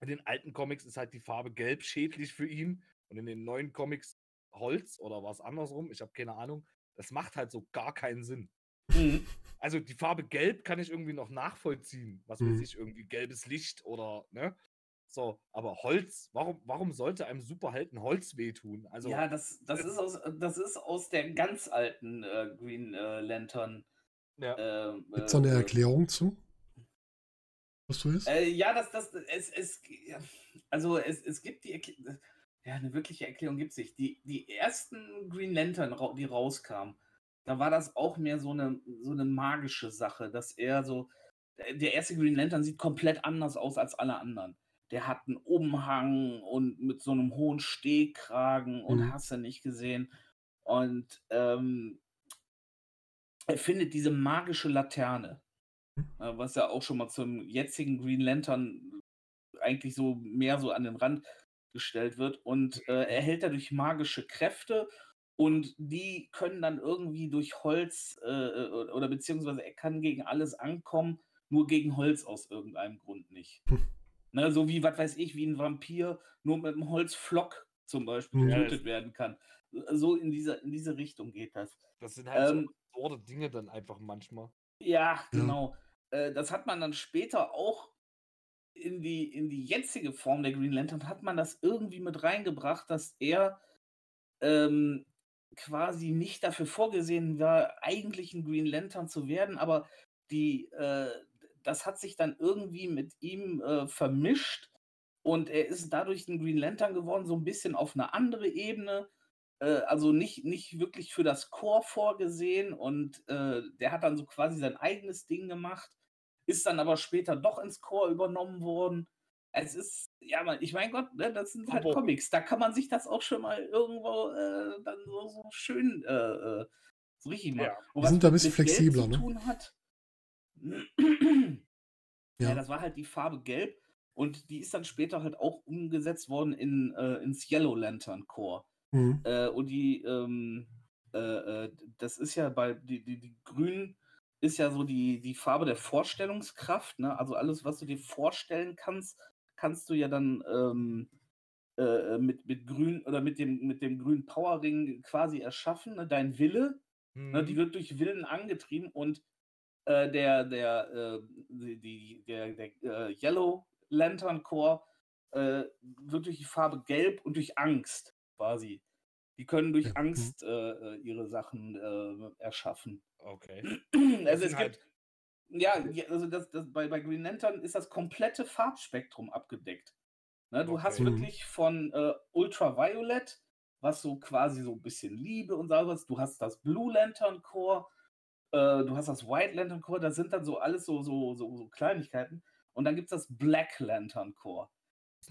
In den alten Comics ist halt die Farbe gelb schädlich für ihn und in den neuen Comics Holz oder was andersrum, ich habe keine Ahnung. Das macht halt so gar keinen Sinn. mhm. Also die Farbe gelb kann ich irgendwie noch nachvollziehen. Was Mhm. weiß ich, irgendwie gelbes Licht oder, ne? So, aber Holz, warum, warum sollte einem Superhelden Holz wehtun? Also, ja, das, das, ist aus, das ist aus der ganz alten äh, Green äh, Lantern. ja. Äh, Gibt es da eine äh, Erklärung zu? Was du ist? Äh, ja, das, das, es, es, also es, es gibt die, Erkl- ja, eine wirkliche Erklärung gibt es nicht. Die, die ersten Green Lantern, die rauskamen, da war das auch mehr so eine, so eine magische Sache, dass er so, äh, der erste Green Lantern sieht komplett anders aus als alle anderen. Der hat einen Umhang und mit so einem hohen Stehkragen und Mhm. hast du nicht gesehen. Und ähm, er findet diese magische Laterne, äh, was ja auch schon mal zum jetzigen Green Lantern eigentlich so mehr so an den Rand gestellt wird. Und äh, er hält dadurch magische Kräfte und die können dann irgendwie durch Holz äh, äh, oder beziehungsweise er kann gegen alles ankommen, nur gegen Holz aus irgendeinem Grund nicht. Ne, so wie, was weiß ich, wie ein Vampir nur mit einem Holzflock zum Beispiel. Ja, getötet werden kann. So in diese, in diese Richtung geht das. Das sind halt Ähm, so absurde Dinge dann einfach manchmal. Ja, genau. Äh, das hat man dann später auch in die, in die jetzige Form der Green Lantern, hat man das irgendwie mit reingebracht, dass er ähm, quasi nicht dafür vorgesehen war, eigentlich ein Green Lantern zu werden, aber die, äh, das hat sich dann irgendwie mit ihm äh, vermischt und er ist dadurch ein Green Lantern geworden, so ein bisschen auf eine andere Ebene äh, also nicht, nicht wirklich für das Chor vorgesehen und äh, der hat dann so quasi sein eigenes Ding gemacht, ist dann aber später doch ins Chor übernommen worden. Es ist, ja, man, ich mein Gott, ne, das sind halt Aber- Comics, da kann man sich das auch schon mal irgendwo äh, dann so, so schön äh, äh, so richtig machen. Ja. Die sind da ein bisschen flexibler, zu ne? tun hat, Ja. ja, das war halt die Farbe Gelb und die ist dann später halt auch umgesetzt worden in, äh, ins Yellow Lantern Core. Mhm. Äh, und die, ähm, äh, äh, das ist ja bei, die, die, die Grün ist ja so die, die Farbe der Vorstellungskraft, ne? Also alles, was du dir vorstellen kannst, kannst du ja dann ähm, äh, mit, mit Grün oder mit dem, mit dem grünen Powerring quasi erschaffen, ne? Dein Wille, ne? die Mhm. wird durch Willen angetrieben und äh, der, der, äh, die, der, der äh, Yellow Lantern Core äh, wird durch die Farbe Gelb und durch Angst quasi. Die können durch mhm. Angst äh, ihre Sachen äh, erschaffen. Okay. Also es halt- gibt, ja, ja, also das, das, bei, bei Green Lantern ist das komplette Farbspektrum abgedeckt. Ne, du hast Okay. Mhm. wirklich von äh, Ultraviolet, was so quasi so ein bisschen Liebe und sowas, du hast das Blue Lantern Core, äh, du hast das White Lantern Core, das sind dann so alles so, so, so, so Kleinigkeiten. Und dann gibt es das Black Lantern Core.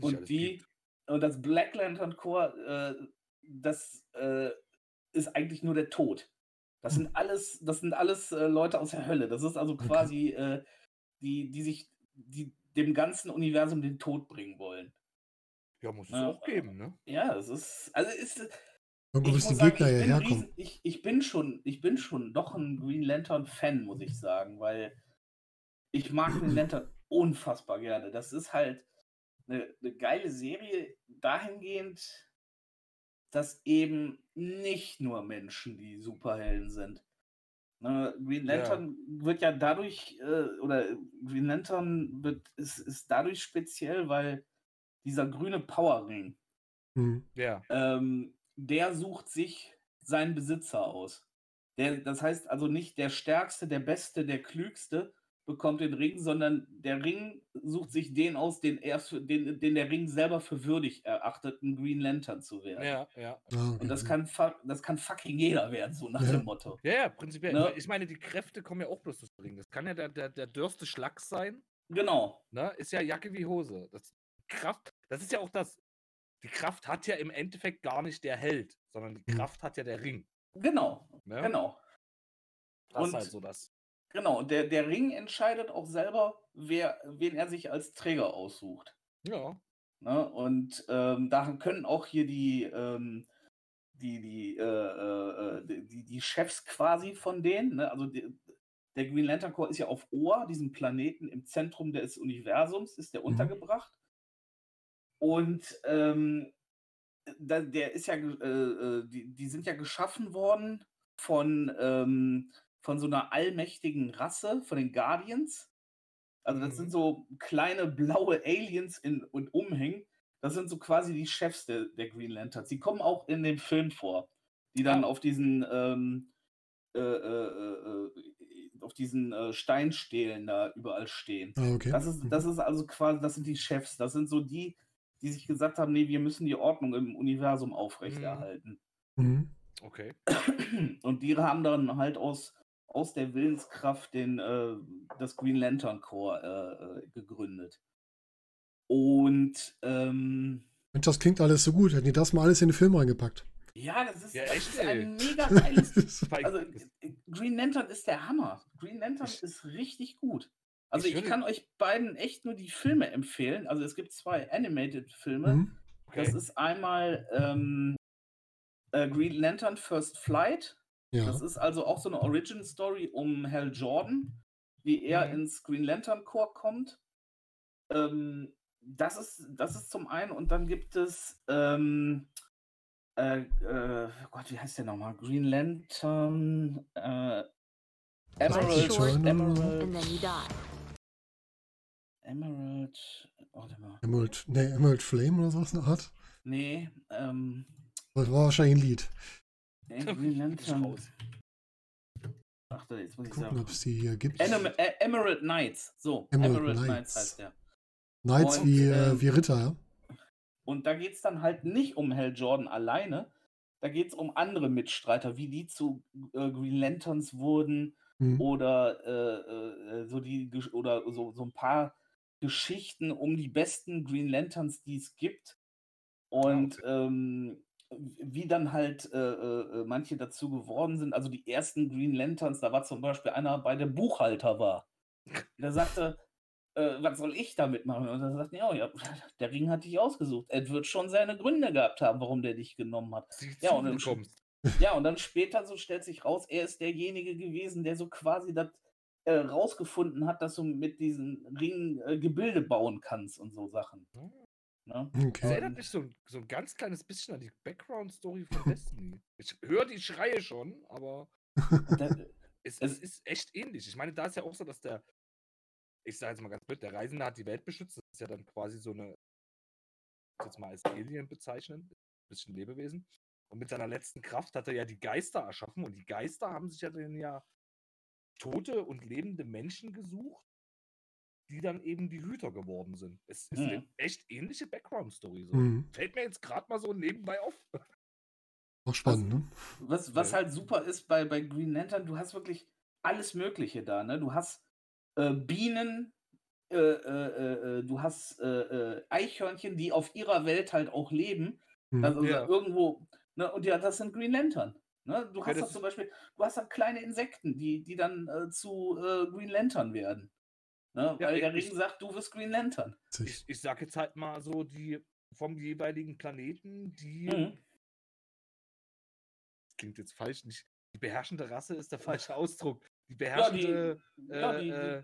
Und die, gibt. und das Black Lantern Core, äh, das äh, ist eigentlich nur der Tod. Das Hm. sind alles, das sind alles äh, Leute aus der Hölle. Das ist also Okay. quasi äh, die, die sich, die dem ganzen Universum den Tod bringen wollen. Ja, muss es Ja. auch geben, ne? Ja, es ist, also ist, Irgendwo ich müssen muss die sagen, Gegner ich ja bin, riesen, ich, ich bin schon, ich bin schon doch ein Green Lantern Fan, muss ich sagen, weil ich mag Green Lantern unfassbar gerne. Das ist halt eine, eine geile Serie dahingehend, dass eben nicht nur Menschen die Superhelden sind. Ne, Green Ja. Lantern wird ja dadurch, äh, oder Green Lantern wird, ist, ist dadurch speziell, weil dieser grüne Powerring, Mhm. Ja. ähm, der sucht sich seinen Besitzer aus. Der, das heißt also nicht der Stärkste, der Beste, der Klügste, bekommt den Ring, sondern der Ring sucht sich den aus, den er für, den, den der Ring selber für würdig erachtet, ein Green Lantern zu werden. Ja, ja. Und das kann, das kann fucking jeder werden, so nach Ja. dem Motto. Ja, ja, prinzipiell. Ne? Ich meine, die Kräfte kommen ja auch bloß durch den Ring. Das kann ja der, der, der dürste Schlags sein. Genau. Ne? Ist ja Jacke wie Hose. Das Kraft, das ist ja auch das. Die Kraft hat ja im Endeffekt gar nicht der Held, sondern die Hm. Kraft hat ja der Ring. Genau. Ne? Genau. Das Und- ist halt so das. Genau. Der, der Ring entscheidet auch selber, wer, wen er sich als Träger aussucht. Ja. Ne? Und ähm, da können auch hier die, ähm, die, die, äh, äh, äh, die, die- die Chefs quasi von denen, ne? also die, der Green Lantern Corps ist ja auf Oa, diesem Planeten im Zentrum des Universums, ist der Mhm. untergebracht. Und ähm, da, der ist ja, äh, äh, die, die sind ja geschaffen worden von, ähm, von so einer allmächtigen Rasse, von den Guardians. Also das Mhm. sind so kleine blaue Aliens in, und Umhängen. Das sind so quasi die Chefs der, der Green Lanterns. Die kommen auch in dem Film vor, die dann Ah. auf diesen ähm, äh, äh, äh, äh, auf diesen äh, Steinstelen da überall stehen. Ah, okay. Das ist, Mhm. das ist also quasi, das sind die Chefs. Das sind so die, die sich gesagt haben, nee, wir müssen die Ordnung im Universum aufrechterhalten. Mhm. Okay. Und die haben dann halt aus, aus der Willenskraft den, äh, das Green Lantern Corps äh, äh, gegründet. Und ähm, Mensch, das klingt alles so gut. Hätten die das mal alles in den Film reingepackt. ja, das ist, Ja, das echt, ist ein mega geiles Also äh, Green Lantern ist der Hammer. Green Lantern ist richtig gut. Also ich ich, kann euch beiden echt nur die Filme empfehlen. Also es gibt zwei Animated-Filme. Mhm. Das okay. ist einmal ähm, äh, Green Lantern First Flight. Ja. Das ist also auch so eine Origin-Story um Hal Jordan, wie er Mhm. ins Green Lantern Corps kommt. Ähm, das, ist, das ist zum einen. Und dann gibt es ähm, äh, äh, Gott, wie heißt der nochmal? Green Lantern äh, Emerald, Emerald, Emerald, warte mal. Emerald, nee, Emerald Flame oder sowas in der Art. Nee, ähm, Das war wahrscheinlich ein Lied. Green Lantern. Ach, da, jetzt muss ich Gucken, sagen. ob es die hier gibt. Enem äh, Emerald Knights. So, Emerald Emerald, Knights. Knights. heißt der. Knights und, wie, äh, ähm, wie Ritter, ja. Und da geht es dann halt nicht um Hal Jordan alleine. Da geht es um andere Mitstreiter, wie die zu äh, Green Lanterns wurden Mhm. oder äh, äh, so die oder so, so ein paar Geschichten um die besten Green Lanterns, die es gibt. Und ähm, wie dann halt äh, äh, manche dazu geworden sind. Also die ersten Green Lanterns, da war zum Beispiel einer bei der Buchhalter war. Der sagte, äh, was soll ich damit machen? Und er sagt, ja, ja, der Ring hat dich ausgesucht. Er wird schon seine Gründe gehabt haben, warum der dich genommen hat. Ja, und kommst. Ja, und dann später so stellt sich raus, er ist derjenige gewesen, der so quasi das äh, rausgefunden hat, dass du mit diesen Ringen äh, Gebilde bauen kannst und so Sachen. Hm. Ne? Das Okay. erinnert mich so, ein- so ein ganz kleines bisschen an die Background-Story von Destiny. Ich höre die Schreie schon, aber es, Es- ist echt ähnlich. Ich meine, da ist ja auch so, dass der, ich sage jetzt mal ganz blöd, der Reisende hat die Welt beschützt. Das ist ja dann quasi so eine, jetzt mal als Alien bezeichnen, ein bisschen Lebewesen. Und mit seiner letzten Kraft hat er ja die Geister erschaffen und die Geister haben sich ja dann ja tote und lebende Menschen gesucht, die dann eben die Hüter geworden sind. Es ist eine Mhm. echt ähnliche Background-Story. So. Mhm. Fällt mir jetzt gerade mal so nebenbei auf. Auch spannend, ne? was, was Ja. halt super ist bei, bei Green Lantern, du hast wirklich alles Mögliche da. Ne? Du hast äh, Bienen, äh, äh, äh, äh, du hast äh, äh, Eichhörnchen, die auf ihrer Welt halt auch leben. Mhm. Also Ja. irgendwo, ne? und ja, das sind Green Lantern. Ne? Du Ja, hast das das zum Beispiel, du hast dann kleine Insekten, die, die dann äh, zu äh, Green Lantern werden. Ne? Ja, Weil der Ring sagt, du wirst Green Lantern. Ich, ich sag jetzt halt mal so, die vom jeweiligen Planeten, die Mhm. klingt jetzt falsch, nicht. Die beherrschende Rasse ist der falsche Ausdruck. Die Ja, die, beherrschende, ja, äh, die, äh,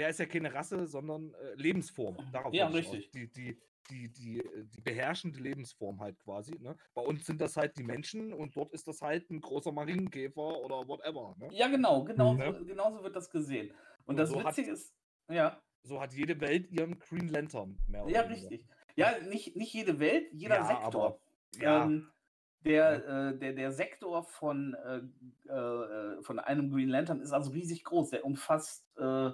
ja, ist ja keine Rasse, sondern äh, Lebensform. Darauf Ja, richtig. Die, die, die, die, äh, die beherrschende Lebensform halt quasi. Ne? Bei uns sind das halt die Menschen und dort ist das halt ein großer Marienkäfer oder whatever. Ne? ja, genau, genau, Mhm. so, genauso wird das gesehen. Und Und das so hat- Witzige ist, ja, So hat jede Welt ihren Green Lantern mehr oder ja, weniger. richtig. Ja, nicht, nicht jede Welt, jeder Ja, Sektor. aber ja, Ähm, Der, äh, der, der Sektor von, äh, äh, von einem Green Lantern ist also riesig groß. Der umfasst äh,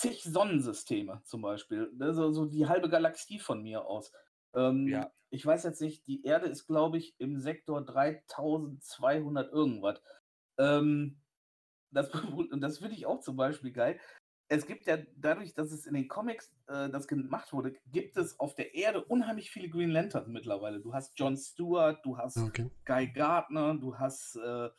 zig Sonnensysteme zum Beispiel. Also so die halbe Galaxie von mir aus. Ähm, Ja. Ich weiß jetzt nicht, die Erde ist, glaube ich, im Sektor 3200 irgendwas. Ähm, das, und das finde ich auch zum Beispiel geil. Es gibt ja dadurch, dass es in den Comics äh, das gemacht wurde, gibt es auf der Erde unheimlich viele Green Lanterns mittlerweile. Du hast John Stewart, du hast okay. Guy Gardner, du hast äh,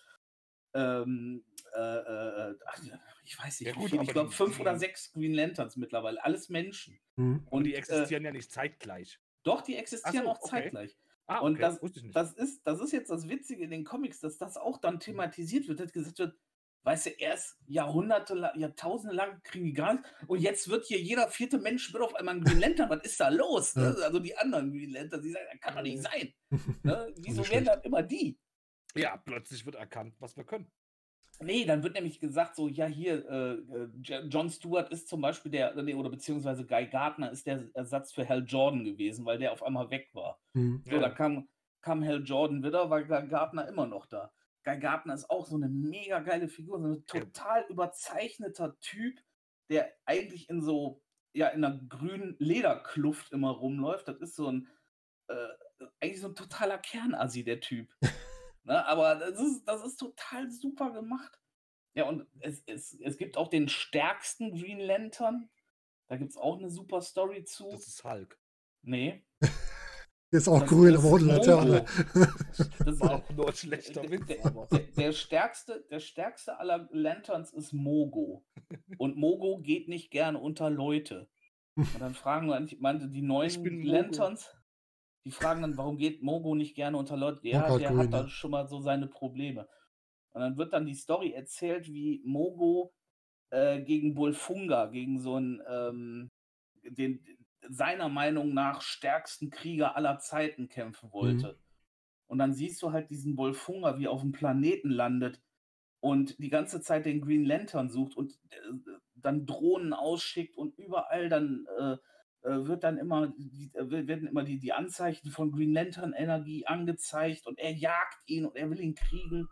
ähm, äh, äh, ach, ich weiß nicht, Ja gut, ich glaube fünf oder sechs Green Lanterns mittlerweile, alles Menschen. Mhm. Und die äh, existieren ja nicht zeitgleich. Doch, die existieren so, auch okay. zeitglich. Ah, und okay, das- wusste ich nicht. Das ist, das ist jetzt das Witzige in den Comics, dass das auch dann thematisiert wird, dass gesagt wird, weißt du, erst Jahrhunderte, lang- Jahrtausende lang kriegen die gar nichts und jetzt wird hier jeder vierte Mensch wird auf einmal ein Green Lantern, was ist da los? Ne? Ja. Also die anderen Green Lantern, die sagen, das kann doch nicht sein. Ne? Wieso werden dann immer die? ja, plötzlich wird erkannt, was wir können. Nee, dann wird nämlich gesagt, so, ja, hier, äh, äh, John Stewart ist zum Beispiel der, nee, oder beziehungsweise Guy Gardner ist der Ersatz für Hal Jordan gewesen, weil der auf einmal weg war. Mhm. So, Ja. da kam, kam Hal Jordan wieder, war Guy Gardner immer noch da. Guy Gardner ist auch so eine mega geile Figur, so ein total überzeichneter Typ, der eigentlich in so, ja, in einer grünen Lederkluft immer rumläuft. Das ist so ein, äh, eigentlich so ein totaler Kernassi, der Typ. ne? Aber das ist, das ist total super gemacht. Ja, und es, es, es gibt auch den stärksten Green Lantern. Da gibt es auch eine super Story zu. Das ist Hulk. Nee. Ist auch Das grün, ist Laterne. Das War auch nur ein schlechter der, Witz. der, der, der stärkste, der stärkste aller Lanterns ist Mogo. Und Mogo geht nicht gerne unter Leute. Und dann fragen meinte, die neuen bin Mogo. Die fragen dann, warum geht Mogo nicht gerne unter Leute? Ja, hat der grün, hat da ne? schon mal so seine Probleme. Und dann wird dann die Story erzählt, wie Mogo äh, gegen Bulfunga, gegen so einen, ähm, den seiner Meinung nach stärksten Krieger aller Zeiten kämpfen wollte. Und dann siehst du halt diesen Bulfunga, wie er auf dem Planeten landet und die ganze Zeit den Green Lantern sucht und äh, dann Drohnen ausschickt und überall dann äh, wird dann immer die, äh, werden immer die, die Anzeichen von Green Lantern Energie angezeigt und er jagt ihn und er will ihn kriegen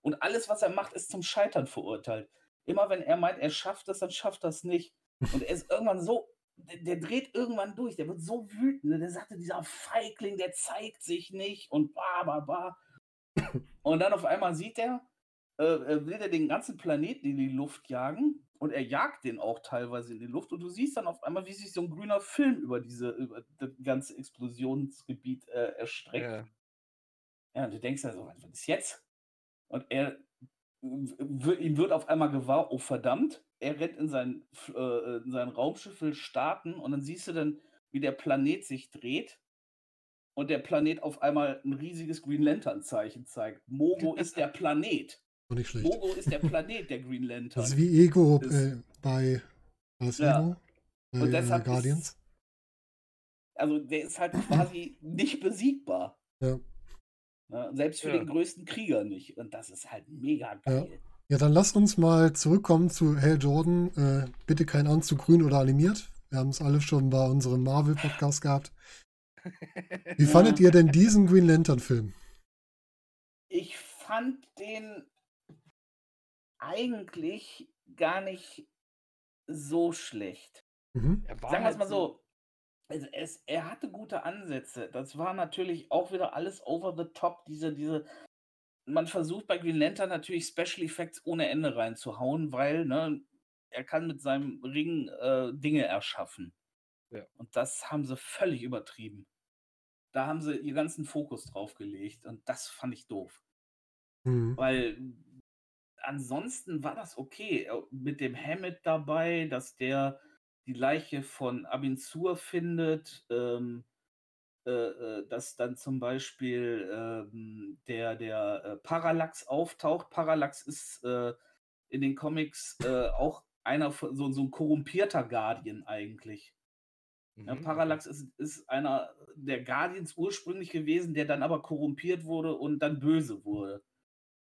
und alles was er macht ist zum Scheitern verurteilt. Immer wenn er meint, er schafft das, dann schafft das nicht und er ist irgendwann so der, der dreht irgendwann durch, der wird so wütend, ne? der sagte, dieser Feigling, der zeigt sich nicht und ba, ba, ba. Und dann auf einmal sieht er, äh, äh, will er den ganzen Planeten in die Luft jagen und er jagt den auch teilweise in die Luft und du siehst dann auf einmal, wie sich so ein grüner Film über diese, über das ganze Explosionsgebiet äh, erstreckt. Ja. Ja, und du denkst ja so, was ist jetzt? Und er, ihm wird auf einmal gewahr, oh verdammt, er rennt in sein, äh, in sein Raumschiff, will starten und dann siehst du dann, wie der Planet sich dreht und der Planet auf einmal ein riesiges Green Lantern Zeichen zeigt. Mogo ist der Planet. Nicht schlecht. Mogo ist der Planet der Green Lantern. Das ist wie Ego Ist- äh, bei was Ja. Ego? Bei Und äh, deshalb ist- Guardians. Also der ist halt quasi nicht besiegbar. Ja. Ne? Selbst für Ja. den größten Krieger nicht. Und das ist halt mega geil. Ja, dann lass uns mal zurückkommen zu Hal Jordan. Äh, bitte kein Anzug grün oder animiert. Wir haben es alle schon bei unserem Marvel-Podcast gehabt. Wie Ja. fandet ihr denn diesen Green Lantern-Film? Ich fand den eigentlich gar nicht so schlecht. Mhm. Er Sagen wir es halt mal so. Also es, er hatte gute Ansätze. Das war natürlich auch wieder alles over the top. Diese, diese, man versucht bei Green Lantern natürlich Special Effects ohne Ende reinzuhauen, weil ne, er kann mit seinem Ring äh, Dinge erschaffen. Ja. Und das haben sie völlig übertrieben. Da haben sie ihren ganzen Fokus drauf gelegt und das fand ich doof. Mhm. Weil ansonsten war das okay. Äh, Mit dem Hammett dabei, dass der die Leiche von Abinzur findet, ähm, äh, äh, dass dann zum Beispiel ähm, der, der äh, Parallax auftaucht. Parallax ist äh, in den Comics äh, auch einer von so, so ein korrumpierter Guardian eigentlich. Ja, Mhm, Parallax ist, ist einer der Guardians ursprünglich gewesen, der dann aber korrumpiert wurde und dann böse wurde.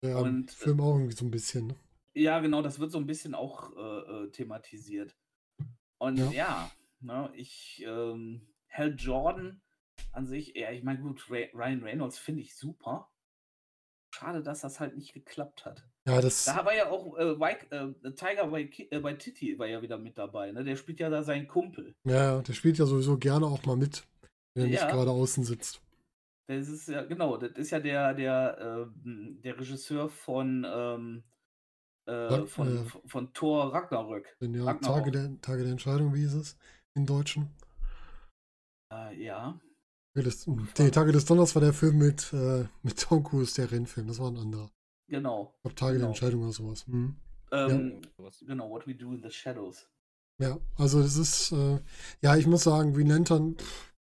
Ja, Und, äh, Film auch irgendwie so ein bisschen. Ne? Ja, genau, das wird so ein bisschen auch äh, äh, thematisiert. Und Ja. ja, ne, ich, ähm, Hal Jordan an sich, ja, ich meine, gut, Ray, Ryan Reynolds finde ich super. Schade, dass das halt nicht geklappt hat. Ja, das, Da war ja auch äh, Wike, äh, Tiger Waiti- äh, Waititi war ja wieder mit dabei, ne? Der spielt ja da seinen Kumpel. ja, der spielt ja sowieso gerne auch mal mit, wenn er nicht Ja. gerade außen sitzt. Das ist ja, genau, das ist ja der, der, ähm, der Regisseur von, ähm, äh, von, äh, von, von Thor Ragnarök. Ja, Ragnarok. Tage der, Tage der Entscheidung, wie hieß es im Deutschen? Äh, ja. Tage des, nee, Tage des Donners war der Film mit, äh, mit Tom Cruise, der Rennfilm. Das war ein anderer. Genau. Ich glaube, Tage der Genau. Entscheidung oder sowas. Mhm. Ähm, Sowas. Genau, What We Do in the Shadows. Ja, also das ist, äh, ja, ich muss sagen, Green Lantern, pff,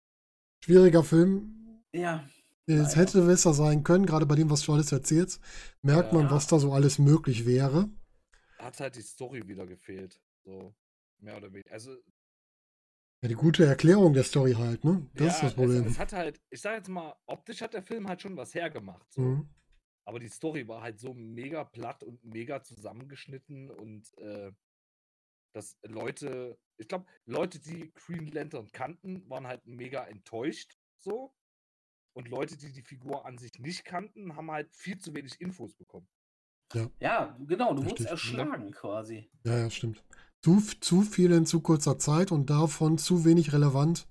schwieriger Film. Ja, Es hätte besser sein können, gerade bei dem, was du alles erzählst, merkt man, Ja. was da so alles möglich wäre. Hat halt die Story wieder gefehlt. So, mehr oder weniger. Also, Ja, die gute Erklärung der Story halt, ne? Das ist ja, das Problem. Es, es hat halt, ich sag jetzt mal, optisch hat der Film halt schon was hergemacht. So. Mhm. Aber die Story war halt so mega platt und mega zusammengeschnitten und äh, dass Leute, ich glaube, Leute, die Green Lantern kannten, waren halt mega enttäuscht so. Und Leute, die die Figur an sich nicht kannten, haben halt viel zu wenig Infos bekommen. ja, genau, du Richtig, wurdest ne? erschlagen quasi. Ja, ja, stimmt. Zu, zu viel in zu kurzer Zeit und davon zu wenig relevant,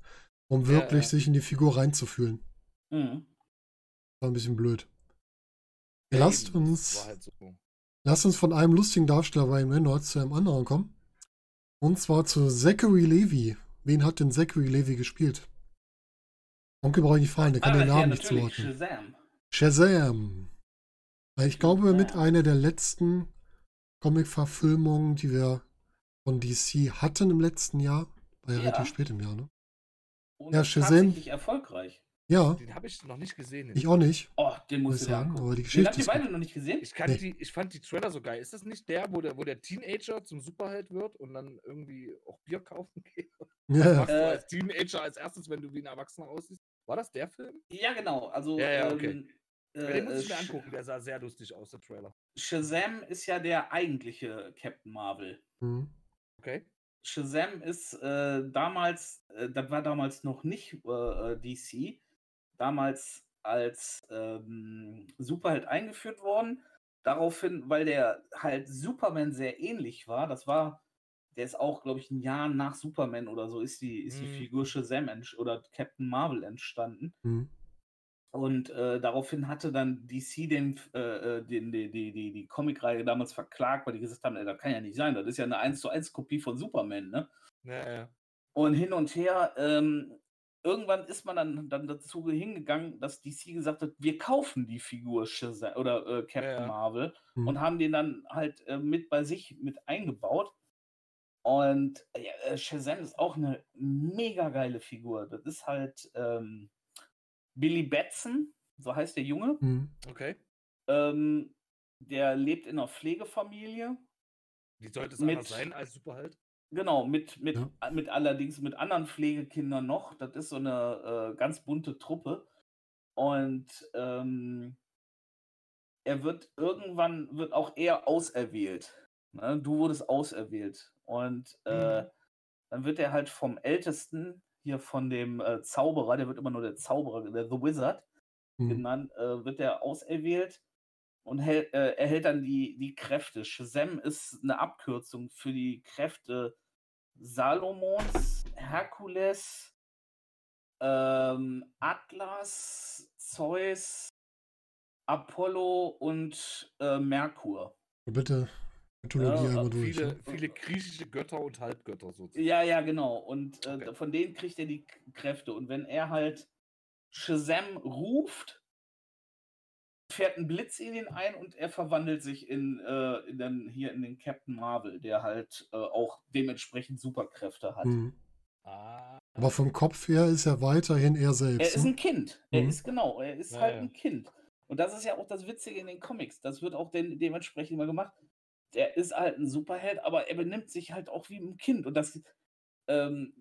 um Ja, wirklich ja. sich in die Figur reinzufühlen. Mhm. War ein bisschen blöd. Ja, Lasst uns, halt so. lasst uns von einem lustigen Darsteller bei Reynolds zu einem anderen kommen. Und zwar zu Zachary Levy. Wen hat denn Zachary Levy gespielt? Onkel brauche ich nicht fragen, der kann Ah, den Namen nicht zuordnen. Shazam. Shazam. Ich glaube, mit einer der letzten Comic-Verfilmungen, die wir von DC hatten im letzten Jahr. War ja Ja. relativ spät im Jahr, ne? Und Ja, Shazam. tatsächlich erfolgreich. Ja, Den habe ich noch nicht gesehen. den ich auch nicht. Oh, den Muss ich sagen, angucken. aber die Den Geschichte habt ihr beide gut. noch nicht gesehen? Ich, kann Nee. die, ich fand die Trailer so geil. Ist das nicht der, wo der, wo der Teenager zum Superheld wird und dann irgendwie auch Bier kaufen geht? Ja, Äh, als Teenager als erstes, wenn du wie ein Erwachsener aussiehst? War das der Film? Ja, genau. Also, Ja, ja, okay. ähm, äh, den muss ich mir äh, angucken. Der sah sehr lustig aus, der Trailer. Shazam ist ja der eigentliche Captain Marvel. Mhm. Okay. Shazam ist äh, damals, äh, das war damals noch nicht äh, äh, DC, damals als ähm, Superheld eingeführt worden. Daraufhin, weil der halt Superman sehr ähnlich war, das war, der ist auch, glaube ich, ein Jahr nach Superman oder so, ist die, ist die Mhm. Figur Shazam oder Captain Marvel entstanden. Mhm. Und äh, daraufhin hatte dann DC den, äh, äh, den, die, die, die, die Comicreihe damals verklagt, weil die gesagt haben, ey, das kann ja nicht sein, das ist ja eine 1 zu 1 Kopie von Superman, ne? Ja, ja. Und hin und her, ähm, irgendwann ist man dann, dann dazu hingegangen, dass DC gesagt hat, wir kaufen die Figur Shazam oder äh, Captain ja. Marvel Mhm. und haben den dann halt äh, mit bei sich mit eingebaut. Und äh, äh, Shazam ist auch eine mega geile Figur. Das ist halt ähm, Billy Batson, so heißt der Junge. Mhm. Okay. Ähm, der lebt in einer Pflegefamilie. Wie sollte es Mit- anders sein als Superheld? Genau, mit, mit, Ja. mit allerdings mit anderen Pflegekindern noch. Das ist so eine äh, ganz bunte Truppe. Und ähm, er wird irgendwann, wird auch er auserwählt. Ne? Du wurdest auserwählt. Und äh, Mhm. dann wird er halt vom Ältesten, hier von dem äh, Zauberer, der wird immer nur der Zauberer, der The Wizard, Mhm. genannt, äh, wird er auserwählt und hält, äh, erhält dann die, die Kräfte. Shazam ist eine Abkürzung für die Kräfte Salomons, Herkules, ähm, Atlas, Zeus, Apollo und äh, Merkur. Bitte, Mythologie Ja, einmal durch. Viele, ne? viele griechische Götter und Halbgötter sozusagen. Ja, ja, genau. Und äh, Okay. von denen kriegt er die Kräfte. Und wenn er halt Shazam ruft, fährt ein Blitz in ihn ein und er verwandelt sich in, äh, in den, hier in den Captain Marvel, der halt äh, auch dementsprechend Superkräfte hat. Mhm. Ah, Aber vom Kopf her ist er weiterhin er Er selbst. ist Ne? ein Kind. Er Mhm. ist genau, er ist Ja, halt ja. ein Kind. Und das ist ja auch das Witzige in den Comics. Das wird auch den, dementsprechend immer gemacht. Der ist halt ein Superheld, aber er benimmt sich halt auch wie ein Kind. Und das, ähm,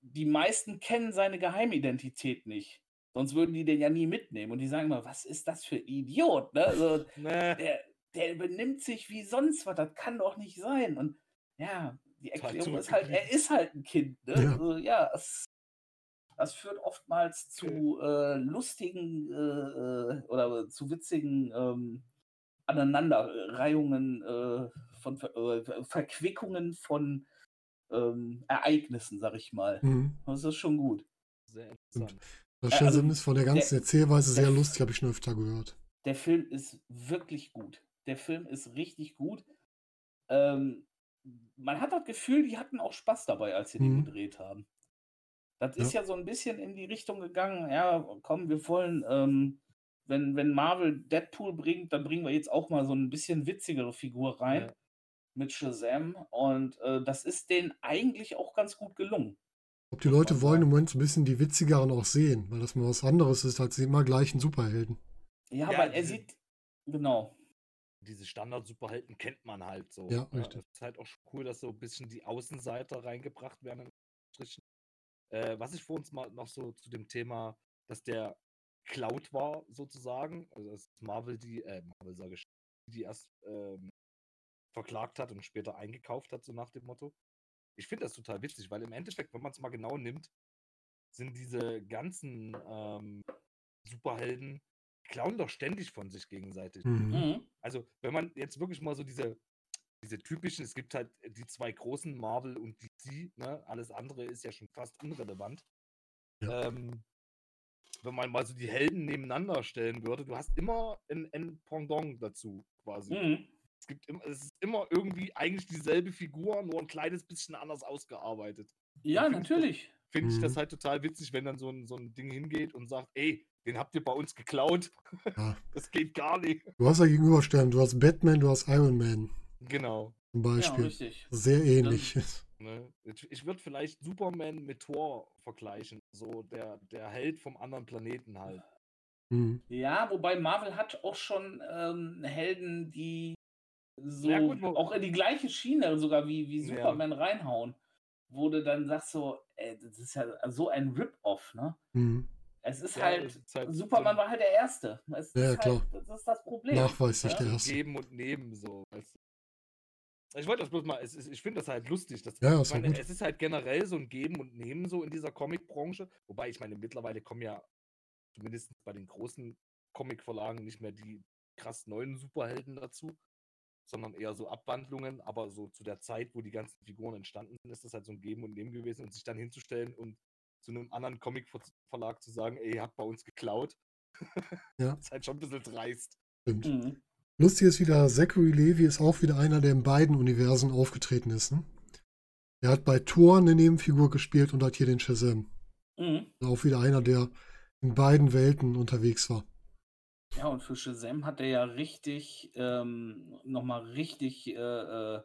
die meisten kennen seine Geheimidentität nicht. Sonst würden die den ja nie mitnehmen. Und die sagen immer, was ist das für ein Idiot? Ne? Also, ne. der, der benimmt sich wie sonst was. Das kann doch nicht sein. Und ja, die Erklärung ist halt, er ist halt ein Kind. Ne? Ja. Also, ja es, das führt oftmals zu äh, lustigen äh, äh, oder zu witzigen ähm, Aneinanderreihungen äh, von Ver äh, Verquickungen von ähm, Ereignissen, sag ich mal. Mhm. Das ist schon gut. Sehr interessant. Das Äh, Shazam also ist von der ganzen der- Erzählweise sehr lustig, habe ich schon öfter gehört. Der Film ist wirklich gut. Der Film ist richtig gut. Ähm, man hat das Gefühl, die hatten auch Spaß dabei, als sie den Mhm. gedreht haben. Das Ja. ist ja so ein bisschen in die Richtung gegangen, ja, komm, wir wollen, ähm, wenn, wenn Marvel Deadpool bringt, dann bringen wir jetzt auch mal so ein bisschen witzigere Figur rein Ja. mit Shazam. Und äh, das ist denen eigentlich auch ganz gut gelungen. Ob die Leute wollen im. Moment so ein bisschen die witzigeren auch sehen, weil das mal was anderes ist als die immer gleichen Superhelden. Ja, Ja, weil er sieht, genau. Diese Standard-Superhelden kennt man halt so. Ja, richtig. Es ist halt auch schon cool, dass so ein bisschen die Außenseiter reingebracht werden. Äh, was ich vor uns mal noch so zu dem Thema, dass der Cloud war, sozusagen. Also dass Marvel die, äh, Marvel sage ich, die erst ähm, verklagt hat und später eingekauft hat, so nach dem Motto. Ich finde das total witzig, weil im Endeffekt, wenn man es mal genau nimmt, sind diese ganzen ähm, Superhelden, klauen doch ständig von sich gegenseitig. Mhm. Mhm. Also, wenn man jetzt wirklich mal so diese, diese typischen, es gibt halt die zwei großen, Marvel und DC, ne? alles andere ist ja schon fast unrelevant. Ja. Ähm, wenn man mal so die Helden nebeneinander stellen würde, du hast immer ein, ein Pendant dazu quasi. Mhm. Es, gibt im, es ist immer irgendwie eigentlich dieselbe Figur, nur ein kleines bisschen anders ausgearbeitet. Ja, das- natürlich. Finde ich das Mhm. halt total witzig, wenn dann so ein, so ein Ding hingeht und sagt, ey, den habt ihr bei uns geklaut. Ja. Das geht gar nicht. Du hast ja gegenüberstellen, du hast Batman, du hast Iron Man Genau. zum Ja, Beispiel. richtig. Sehr ähnlich. Ne? Ich, ich würde vielleicht Superman mit Thor vergleichen. So der, der Held vom anderen Planeten halt. Mhm. Ja, wobei Marvel hat auch schon ähm, Helden, die so Ja, gut, auch in die gleiche Schiene sogar wie, wie Ja. Superman reinhauen. Wo du dann sagst so, ey, das ist ja so ein Rip-Off, ne? Mhm. Es ist Ja, halt, es ist halt Superman so war halt der Erste. Es Ja, ist klar. Halt, das ist das Problem. Nachweislich Ja? der erste. Geben und Nehmen so. Weißt du? Ich wollte das bloß mal, es ist, ich finde das halt lustig. Dass, Ja, ja meine, es ist halt generell so ein Geben und Nehmen so in dieser Comic-Branche. Wobei ich meine, mittlerweile kommen ja zumindest bei den großen Comic-Verlagen nicht mehr die krass neuen Superhelden dazu, sondern eher so Abwandlungen. Aber so zu der Zeit, wo die ganzen Figuren entstanden sind, ist das halt so ein Geben und Nehmen gewesen und sich dann hinzustellen und zu einem anderen Comic-Verlag zu sagen, ey, ihr habt bei uns geklaut. Ja. ist halt schon ein bisschen dreist. Stimmt. Mhm. Lustig ist wieder, Zachary Levi ist auch wieder einer, der in beiden Universen aufgetreten ist. Ne? Er hat bei Thor eine Nebenfigur gespielt und hat hier den Shazam. Mhm. Auch wieder einer, der in beiden Welten unterwegs war. Ja, und für Shazam hat er ja richtig, ähm, nochmal richtig, äh, äh,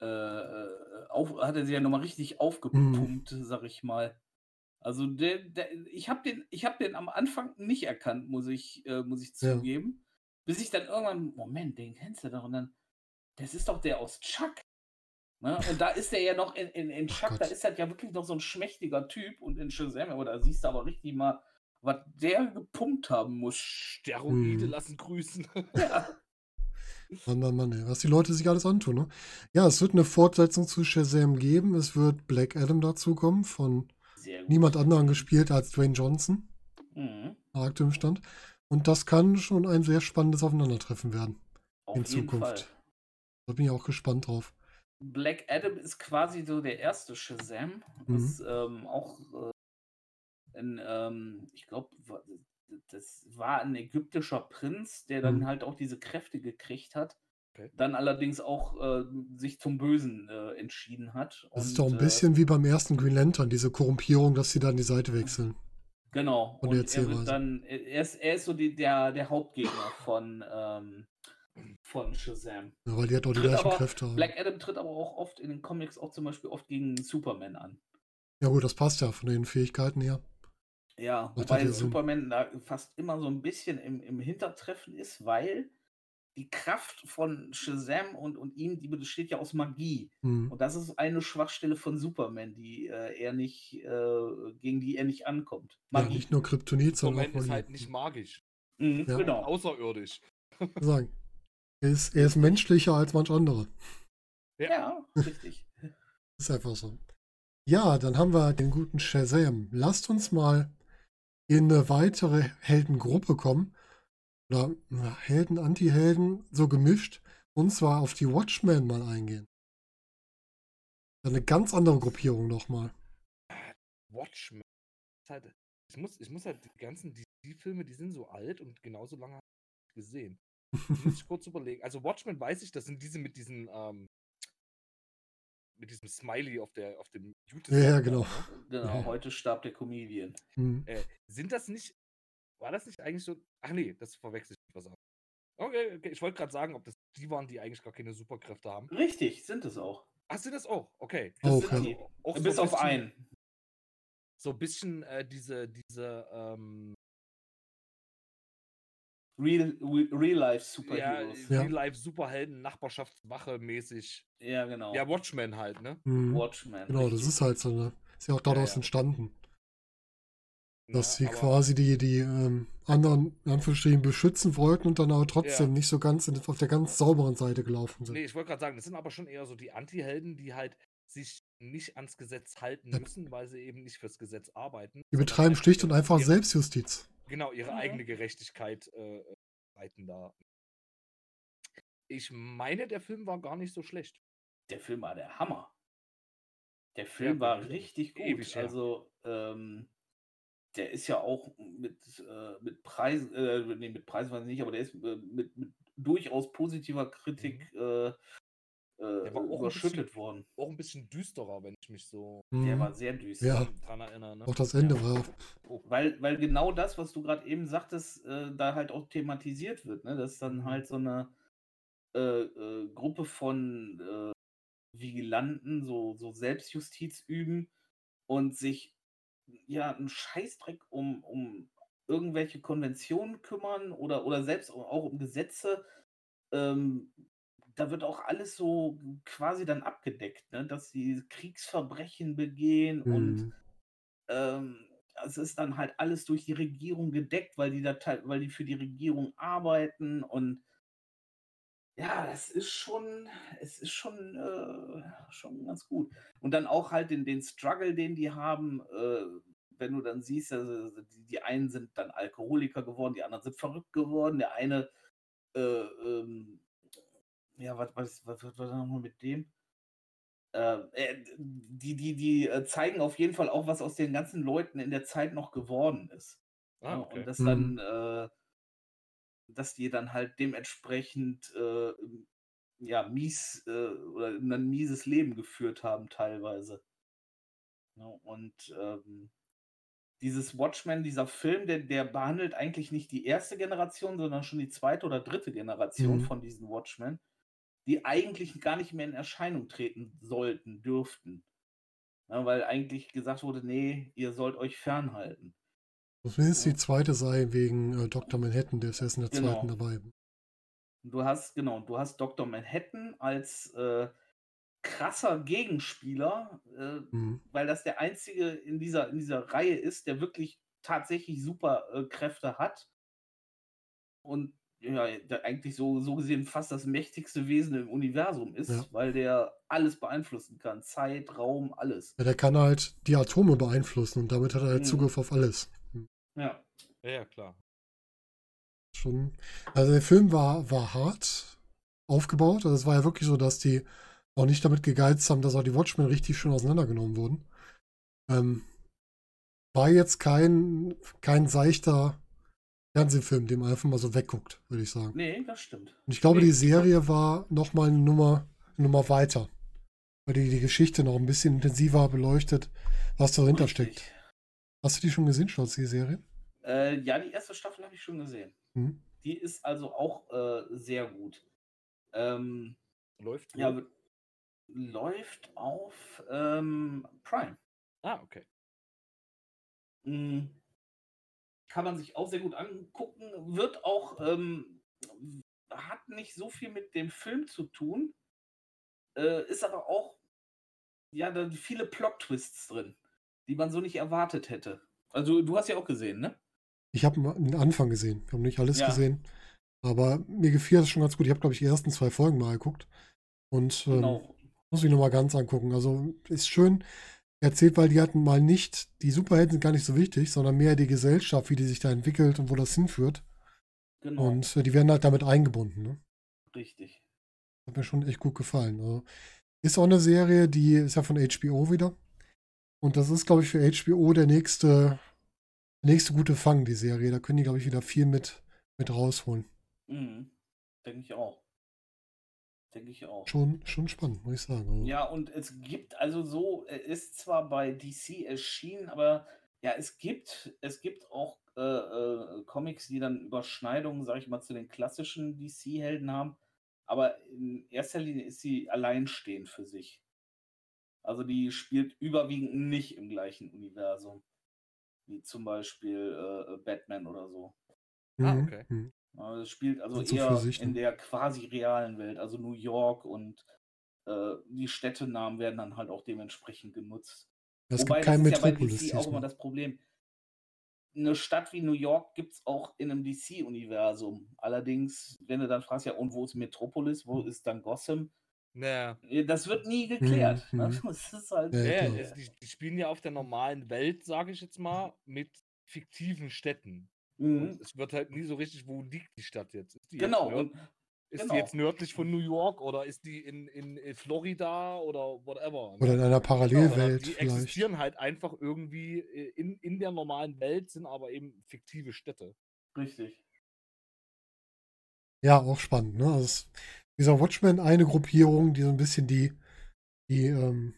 äh, auf, hat er sie ja nochmal richtig aufgepumpt, sag ich mal. Also der, der, ich habe den, ich habe den am Anfang nicht erkannt, muss ich, äh, muss ich Ja. zugeben. Bis ich dann irgendwann, Moment, den kennst du doch. Und dann, das ist doch der aus Chuck. Ne? Und da ist der ja noch in, in, in Ach Chuck, da Gott. ist halt ja wirklich noch so ein schmächtiger Typ und in Shazam, aber da siehst du aber richtig mal, was der gepumpt haben muss. Steroide Hm. lassen grüßen. Ja. Mann, Mann, Mann, ey, was die Leute sich alles antun. Ne? Ja, es wird eine Fortsetzung zu Shazam geben. Es wird Black Adam dazukommen, von niemand anderem gespielt als Dwayne Johnson, Mhm. aktuellem Stand. Und das kann schon ein sehr spannendes Aufeinandertreffen werden. Auf In jeden Zukunft. Fall. Da bin ich auch gespannt drauf. Black Adam ist quasi so der erste Shazam. Mhm. Ist ähm, auch äh, ein, ähm, ich glaube, das war ein ägyptischer Prinz, der dann Mhm. halt auch diese Kräfte gekriegt hat. Okay. Dann allerdings auch äh, sich zum Bösen äh, entschieden hat. Das ist Und, doch ein äh, bisschen wie beim ersten Green Lantern, diese Korrumpierung, dass sie dann die Seite wechseln. Genau. der Und er wird dann, er ist, er ist so die, der, der Hauptgegner von, ähm, von Shazam. Ja, weil die halt auch die Tritt gleichen aber- Kräfte haben. Black Adam tritt aber auch oft in den Comics auch zum Beispiel oft gegen Superman an. Ja gut, das passt ja von den Fähigkeiten her. Ja, Macht wobei ja. Superman da fast immer so ein bisschen im, im Hintertreffen ist, weil die Kraft von Shazam und, und ihm, die besteht ja aus Magie. Hm. Und das ist eine Schwachstelle von Superman, die äh, er nicht, äh, gegen die er nicht ankommt. Ja, Magie. nicht nur Kryptonit, sondern Superman auch ist halt nicht magisch, Mhm, Ja. Genau. außerirdisch. sagen. Er ist, er ist menschlicher als manch andere. Ja, richtig. Ist einfach so. Ja, dann haben wir den guten Shazam. Lasst uns mal in eine weitere Heldengruppe kommen. Oder Helden, Anti-Helden, so gemischt. Und zwar auf die Watchmen mal eingehen. Eine ganz andere Gruppierung nochmal. Watchmen. Ist Halt, ich, muss, ich muss halt die ganzen DC-Filme, die sind so alt und genauso lange ich gesehen. Das muss ich kurz überlegen. Also Watchmen weiß ich, das sind diese mit diesen, ähm, mit diesem Smiley auf der, auf dem Ja, ja, genau. ne? Genau, Ja. heute starb der Comedian. Hm. Äh, sind das nicht, war das nicht eigentlich so, ach nee, das verwechsel ich mit was anderes. Okay, okay, ich wollte gerade sagen, ob das die waren, die eigentlich gar keine Superkräfte haben. Richtig, sind es auch. Ach, sind das auch? Okay. Das Auch, sind ja. die. Auch so Bis ein auf bisschen- einen. So ein bisschen äh, diese, diese, ähm, Real, Real Life Superheroes. Ja. Real-Life Superhelden, Nachbarschaftswache mäßig. Ja, genau. Ja, Watchmen halt, ne? Hm. Watchmen. Genau, das richtig. ist halt so eine. Ist ja auch daraus ja. entstanden. Dass Ja, sie quasi die, die ähm, anderen, in Anführungsstrichen, beschützen wollten und dann aber trotzdem Ja. nicht so ganz in, auf der ganz sauberen Seite gelaufen sind. Nee, ich wollte gerade sagen, das sind aber schon eher so die Anti-Helden, die halt sich nicht ans Gesetz halten Ja. müssen, weil sie eben nicht fürs Gesetz arbeiten. Die betreiben halt schlicht und einfach Selbstjustiz. Genau, ihre Mhm. eigene Gerechtigkeit äh, äh, reiten da. Ich meine, der Film war gar nicht so schlecht. Der Film war der Hammer. Der Film Ja, war richtig gut. ewig also, ähm, der ist ja auch mit, äh, mit Preisen, äh, nee, mit Preisen weiß ich nicht, aber der ist äh, mit, mit durchaus positiver Kritik äh, äh, war auch ein überschüttet bisschen- worden. Auch ein bisschen düsterer, wenn ich mich so Der Mhm. war sehr düster. Ja. dran erinnere. Ne? Auch das Ende Ja. war. Oh, Weil, weil genau das, was du gerade eben sagtest, äh, da halt auch thematisiert wird, ne? Dass dann Mhm. halt so eine äh, äh, Gruppe von äh, Vigilanten so, so Selbstjustiz üben und sich ja einen Scheißdreck um, um irgendwelche Konventionen kümmern oder, oder selbst au- auch um Gesetze. Ähm, da wird auch alles so quasi dann abgedeckt, ne? dass sie Kriegsverbrechen begehen und Mhm. ähm, es ist dann halt alles durch die Regierung gedeckt, weil die da weil die für die Regierung arbeiten und ja, das ist schon, es ist schon, äh, schon ganz gut. Und dann auch halt den, den Struggle, den die haben, äh, wenn du dann siehst, also die, die einen sind dann Alkoholiker geworden, die anderen sind verrückt geworden, der eine, äh, ähm, ja, was, was, was, was war da nochmal mit dem? Äh, äh, die, die, die äh, zeigen auf jeden Fall auch, was aus den ganzen Leuten in der Zeit noch geworden ist. ah, Ja, okay. Und dass Mhm. dann, äh, dass die dann halt dementsprechend äh, ja, mies äh, oder ein mieses Leben geführt haben teilweise. Ja, und ähm, dieses Watchmen, dieser Film, der, der behandelt eigentlich nicht die erste Generation, sondern schon die zweite oder dritte Generation Mhm. von diesen Watchmen, die eigentlich gar nicht mehr in Erscheinung treten sollten, dürften. Ja, weil eigentlich gesagt wurde, nee, ihr sollt euch fernhalten. Zumindest die zweite sei wegen äh, Dr. Manhattan, der ist erst in der Genau. zweiten dabei. Du hast, genau, du hast Dr. Manhattan als äh, krasser Gegenspieler, äh, Mhm. weil das der einzige in dieser, in dieser Reihe ist, der wirklich tatsächlich super äh, Kräfte hat. Und ja, der eigentlich so, so gesehen fast das mächtigste Wesen im Universum ist, Ja. weil der alles beeinflussen kann. Zeit, Raum, alles. Ja, der kann halt die Atome beeinflussen und damit hat er halt Mhm. Zugriff auf alles. Ja. Ja, ja, klar. Schon. Also der Film war, war hart aufgebaut. Also es war ja wirklich so, dass die auch nicht damit gegeizt haben, dass auch die Watchmen richtig schön auseinandergenommen wurden. Ähm, war jetzt kein, kein seichter Fernsehfilm, dem man einfach mal so wegguckt, würde ich sagen. Nee, das stimmt. Und ich glaube, Nee. die Serie war noch mal eine Nummer, eine Nummer weiter. Weil die die Geschichte noch ein bisschen intensiver beleuchtet, was dahinter Richtig. steckt. Hast du die schon gesehen, Schatz, die Serie? Äh, ja, die erste Staffel habe ich schon gesehen. Hm? Die ist also auch äh, sehr gut. Ähm, Läuft Ja, wohl? w- läuft auf ähm, Prime. Ah, okay. Mm, Kann man sich auch sehr gut angucken. Wird auch, ähm, hat nicht so viel mit dem Film zu tun. Äh, ist aber auch, ja, da viele Plot-Twists drin, die man so nicht erwartet hätte. Also, du hast ja auch gesehen, ne? Ich habe den Anfang gesehen. Ich habe nicht alles Ja. gesehen. Aber mir gefiel das schon ganz gut. Ich habe, glaube ich, die ersten zwei Folgen mal geguckt. Und ähm, Genau. muss ich nochmal ganz angucken. Also ist schön. Erzählt, weil die hatten mal nicht, die Superhelden sind gar nicht so wichtig, sondern mehr die Gesellschaft, wie die sich da entwickelt und wo das hinführt. Genau. Und äh, die werden halt damit eingebunden. Ne? Richtig. Hat mir schon echt gut gefallen. Also, ist auch eine Serie, die ist ja von HBO wieder. Und das ist, glaube ich, für HBO der nächste, der nächste gute Fang, die Serie. Da können die, glaube ich, wieder viel mit, mit rausholen. Mhm. Denke ich auch. Denke ich auch. Schon, schon spannend, muss ich sagen. Also, Ja, und es gibt also so, er ist zwar bei DC erschienen, aber ja, es gibt, es gibt auch äh, äh, Comics, die dann Überschneidungen, sag ich mal, zu den klassischen DC-Helden haben. Aber in erster Linie ist sie alleinstehend für sich. Also die spielt überwiegend nicht im gleichen Universum. Wie zum Beispiel äh, Batman oder so. Ah, mhm, okay. mhm. Aber Es spielt also so eher sich, in der quasi realen Welt, also New York und äh, die Städtenamen werden dann halt auch dementsprechend genutzt. Es Wobei, gibt kein das ist ja bei Metropolis DC auch immer das Problem. Eine Stadt wie New York gibt es auch in einem DC-Universum. Allerdings, wenn du dann fragst, ja, und wo ist Metropolis, wo ist dann Gotham? Naja. Ja, Das wird nie geklärt. Mhm, ne? Das ist halt. Ja, Ja, klar. es, die, die spielen ja auf der normalen Welt, sage ich jetzt mal, mit fiktiven Städten. Mhm. Und es wird halt nie so richtig, wo liegt die Stadt jetzt? Ist die, Genau. jetzt, Und ist genau. die jetzt nördlich von New York oder ist die in, in, in Florida oder whatever? Oder in einer Parallelwelt die vielleicht. existieren halt einfach irgendwie äh, in, in der normalen Welt, sind aber eben fiktive Städte. richtig. Ja, auch spannend, ne? Also es, dieser Watchmen, eine Gruppierung, die so ein bisschen die, die ähm,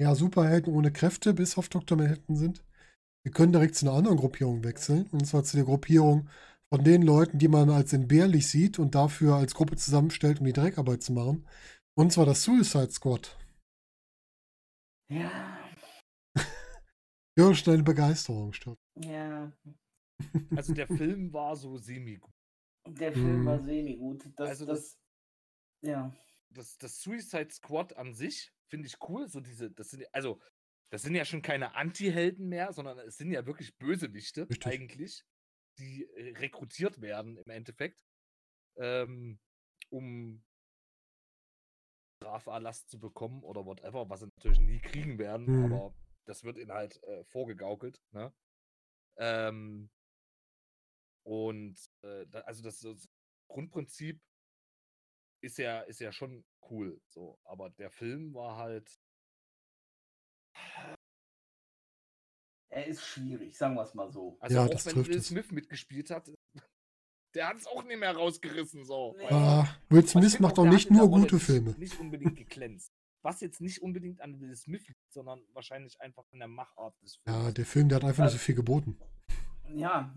ja, Superhelden ohne Kräfte bis auf Dr. Manhattan sind. Wir können direkt zu einer anderen Gruppierung wechseln, und zwar zu der Gruppierung von den Leuten, die man als entbehrlich sieht und dafür als Gruppe zusammenstellt, um die Dreckarbeit zu machen. Und zwar das Suicide Squad. Ja, Ja, schnell Begeisterung statt. ja. Also der Film war so semi-gut. Der Film war Mhm. semi-gut. Das, Also das, das- ja. Das, das Suicide Squad an sich finde ich cool. So diese, das sind, also, das sind ja schon keine Anti-Helden mehr, sondern es sind ja wirklich Bösewichte Richtig. eigentlich, die äh, rekrutiert werden im Endeffekt, ähm, um Straferlass zu bekommen oder whatever, was sie natürlich nie kriegen werden, Mhm. aber das wird ihnen halt äh, vorgegaukelt. Ne? Ähm, und äh, da, also das, das Grundprinzip ist ja, ist ja schon cool. So, aber der Film war halt. Er ist schwierig, sagen wir es mal so. Also Ja, auch das wenn trifft Will es. Smith mitgespielt hat, der hat es auch nicht mehr rausgerissen. So. Nee. Ah, Will Smith macht auch, nicht nur gute Filme. Nicht unbedingt geglänzt. Was jetzt nicht unbedingt an Will Smith liegt, sondern wahrscheinlich einfach an der Machart des Films. Ja, der Film, der hat einfach nicht so Also- viel geboten. Ja,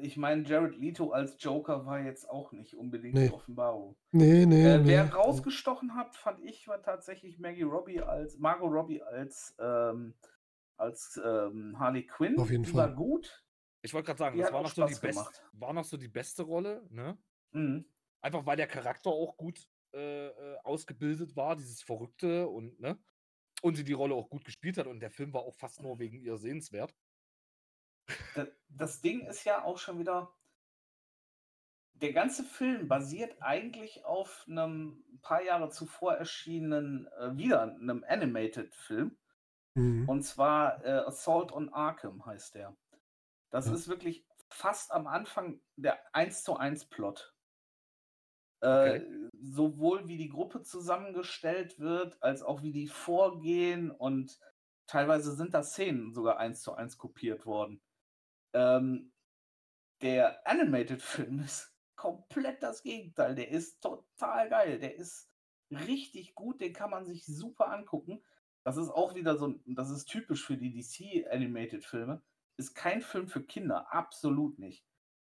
ich meine, Jared Leto als Joker war jetzt auch nicht unbedingt Nee. die Offenbarung. Nee, nee, Äh, nee. wer rausgestochen hat, fand ich, war tatsächlich Maggie Robbie als Margot Robbie als, ähm, als ähm, Harley Quinn. Auf jeden die Fall. war gut. Ich wollte gerade sagen, Die das war noch, so best, war noch so die beste Rolle, ne? Mhm. Einfach weil der Charakter auch gut äh, äh, ausgebildet war, dieses Verrückte und, ne? Und sie die Rolle auch gut gespielt hat und der Film war auch fast nur wegen ihr sehenswert. Da- Das Ding ist ja auch schon wieder. Der ganze Film basiert eigentlich auf einem paar Jahre zuvor erschienenen, äh, wieder einem Animated-Film. Mhm. Und zwar äh, Assault on Arkham heißt der. Das Ja. ist wirklich fast am Anfang der 1 zu 1 Plot. Äh, Okay. sowohl wie die Gruppe zusammengestellt wird, als auch wie die vorgehen und teilweise sind da Szenen sogar 1 zu 1 kopiert worden. Ähm, der Animated-Film ist komplett das Gegenteil. Der ist total geil. Der ist richtig gut. Den kann man sich super angucken. Das ist auch wieder so, das ist typisch für die DC-Animated-Filme. Ist kein Film für Kinder. Absolut nicht.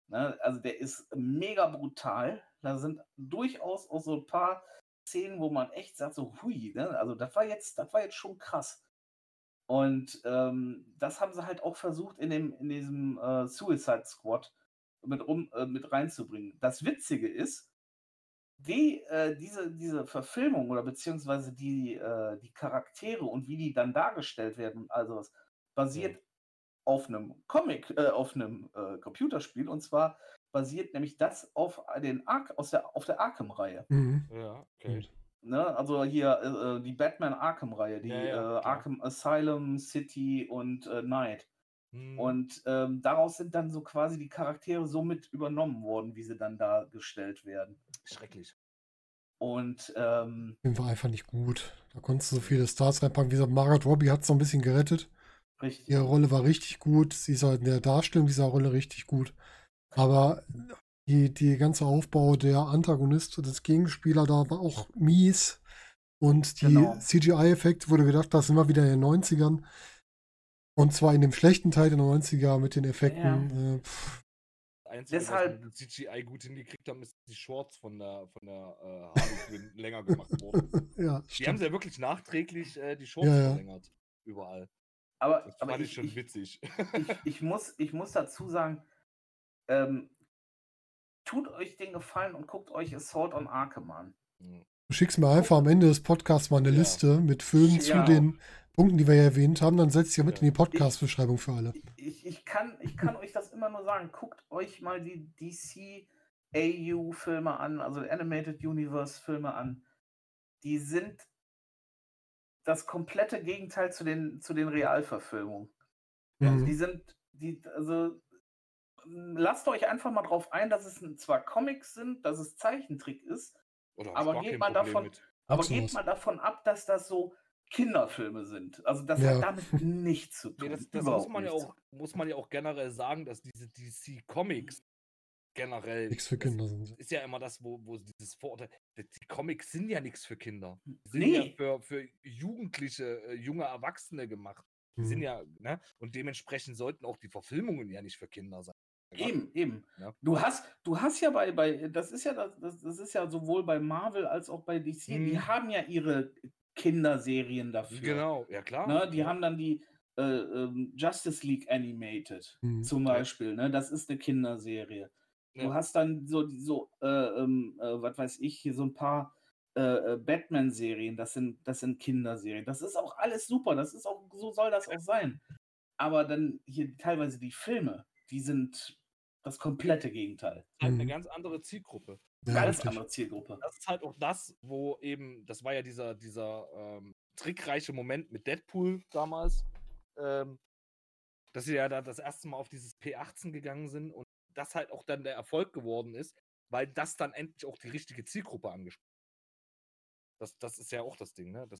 Ne? Also der ist mega brutal. Da sind durchaus auch so ein paar Szenen, wo man echt sagt, so hui, ne? Also das war jetzt, das war jetzt schon krass. Und ähm, das haben sie halt auch versucht in dem, in diesem äh, Suicide Squad mit, rum, äh, mit reinzubringen. Das Witzige ist, die, äh, diese, diese Verfilmung oder beziehungsweise die, äh, die Charaktere und wie die dann dargestellt werden und all sowas, basiert auf einem Comic, äh, auf einem äh, Computerspiel und zwar basiert nämlich das auf den Ark aus der, auf der Arkham-Reihe. Mhm. Ja, okay. Ne, also hier äh, äh, die Batman Arkham-Reihe, die Ja, ja, äh. Arkham Asylum, City und äh, Night. Hm, Und ähm, daraus sind dann so quasi die Charaktere so mit übernommen worden, wie sie dann dargestellt werden. schrecklich. Und ähm, war einfach nicht gut. Da konntest du so viele Stars reinpacken. Wie gesagt, Margaret Robbie hat es noch ein bisschen gerettet. richtig. Ihre Rolle war richtig gut. Sie ist halt in der Darstellung dieser Rolle richtig gut. Aber die, die ganze Aufbau der Antagonist, des Gegenspieler da war auch mies. Und die Genau. CGI-Effekte wurde gedacht, das sind wir wieder in den 90ern. Und zwar in dem schlechten Teil der 90er mit den Effekten. Äh, pff, Das Einzige, Deshalb- was wir CGI gut hingekriegt haben, ist die Shorts von der, von der äh, Harley Quinn länger gemacht worden. ja, Die haben stimmt. sie ja wirklich nachträglich äh, die Shorts Ja, ja. verlängert. Überall. Aber, Das aber fand ich, ich, schon ich, witzig. ich, ich, muss, ich muss dazu sagen, ähm, tut euch den Gefallen und guckt euch Assault on Arkham an. Hm. Du schickst mir einfach am Ende des Podcasts mal eine Ja. Liste mit Filmen zu Ja. den Punkten, die wir ja erwähnt haben. Dann setzt ihr mit Ja. in die Podcast-Beschreibung für alle. Ich, ich kann, ich kann euch das immer nur sagen, guckt euch mal die DC AU-Filme an, also Animated Universe-Filme an. Die sind das komplette Gegenteil zu den, zu den Realverfilmungen. Mhm. Die sind, die, also lasst euch einfach mal drauf ein, dass es zwar Comics sind, dass es Zeichentrick ist, Aber geht mal davon- mit. aber geht mal davon ab, dass das so Kinderfilme sind. Also das Ja. hat damit nichts zu tun. Nee, das das muss, man ja auch, muss man ja auch generell sagen, dass diese DC-Comics generell. Nichts für Kinder sind. Ist ja immer das, wo, wo dieses Vorurteil. Die die Comics sind ja nichts für Kinder. Die sind ja Nee. für, für Jugendliche, äh, junge Erwachsene gemacht. Die sind Mhm. ja, ne? Und dementsprechend sollten auch die Verfilmungen ja nicht für Kinder sein. Eben, eben. Ja. Du hast, du hast ja bei, bei, das ist ja das, das, ist ja sowohl bei Marvel als auch bei DC, die Mhm. haben ja ihre Kinderserien dafür. Genau, ja klar. Ne? Die ja. haben dann die äh, ähm, Justice League Animated Mhm. zum. Beispiel. Ne? Das ist eine Kinderserie. Du Ja. hast dann so, so äh, ähm, äh, was weiß ich, hier so ein paar äh, äh, Batman-Serien, das sind, das sind Kinderserien. Das ist auch alles super, das ist auch, so soll das auch sein. Aber dann hier teilweise die Filme, die sind das komplette Gegenteil. ist halt eine Mhm. ganz andere Zielgruppe. Ja, Ganz richtig. andere Zielgruppe. Das ist halt auch das, wo eben, das war ja dieser, dieser ähm, trickreiche Moment mit Deadpool damals, ähm, dass sie ja da das erste Mal auf dieses P18 gegangen sind und das halt auch dann der Erfolg geworden ist, weil das dann endlich auch die richtige Zielgruppe angesprochen hat. Das, das ist ja auch das Ding, ne? Das,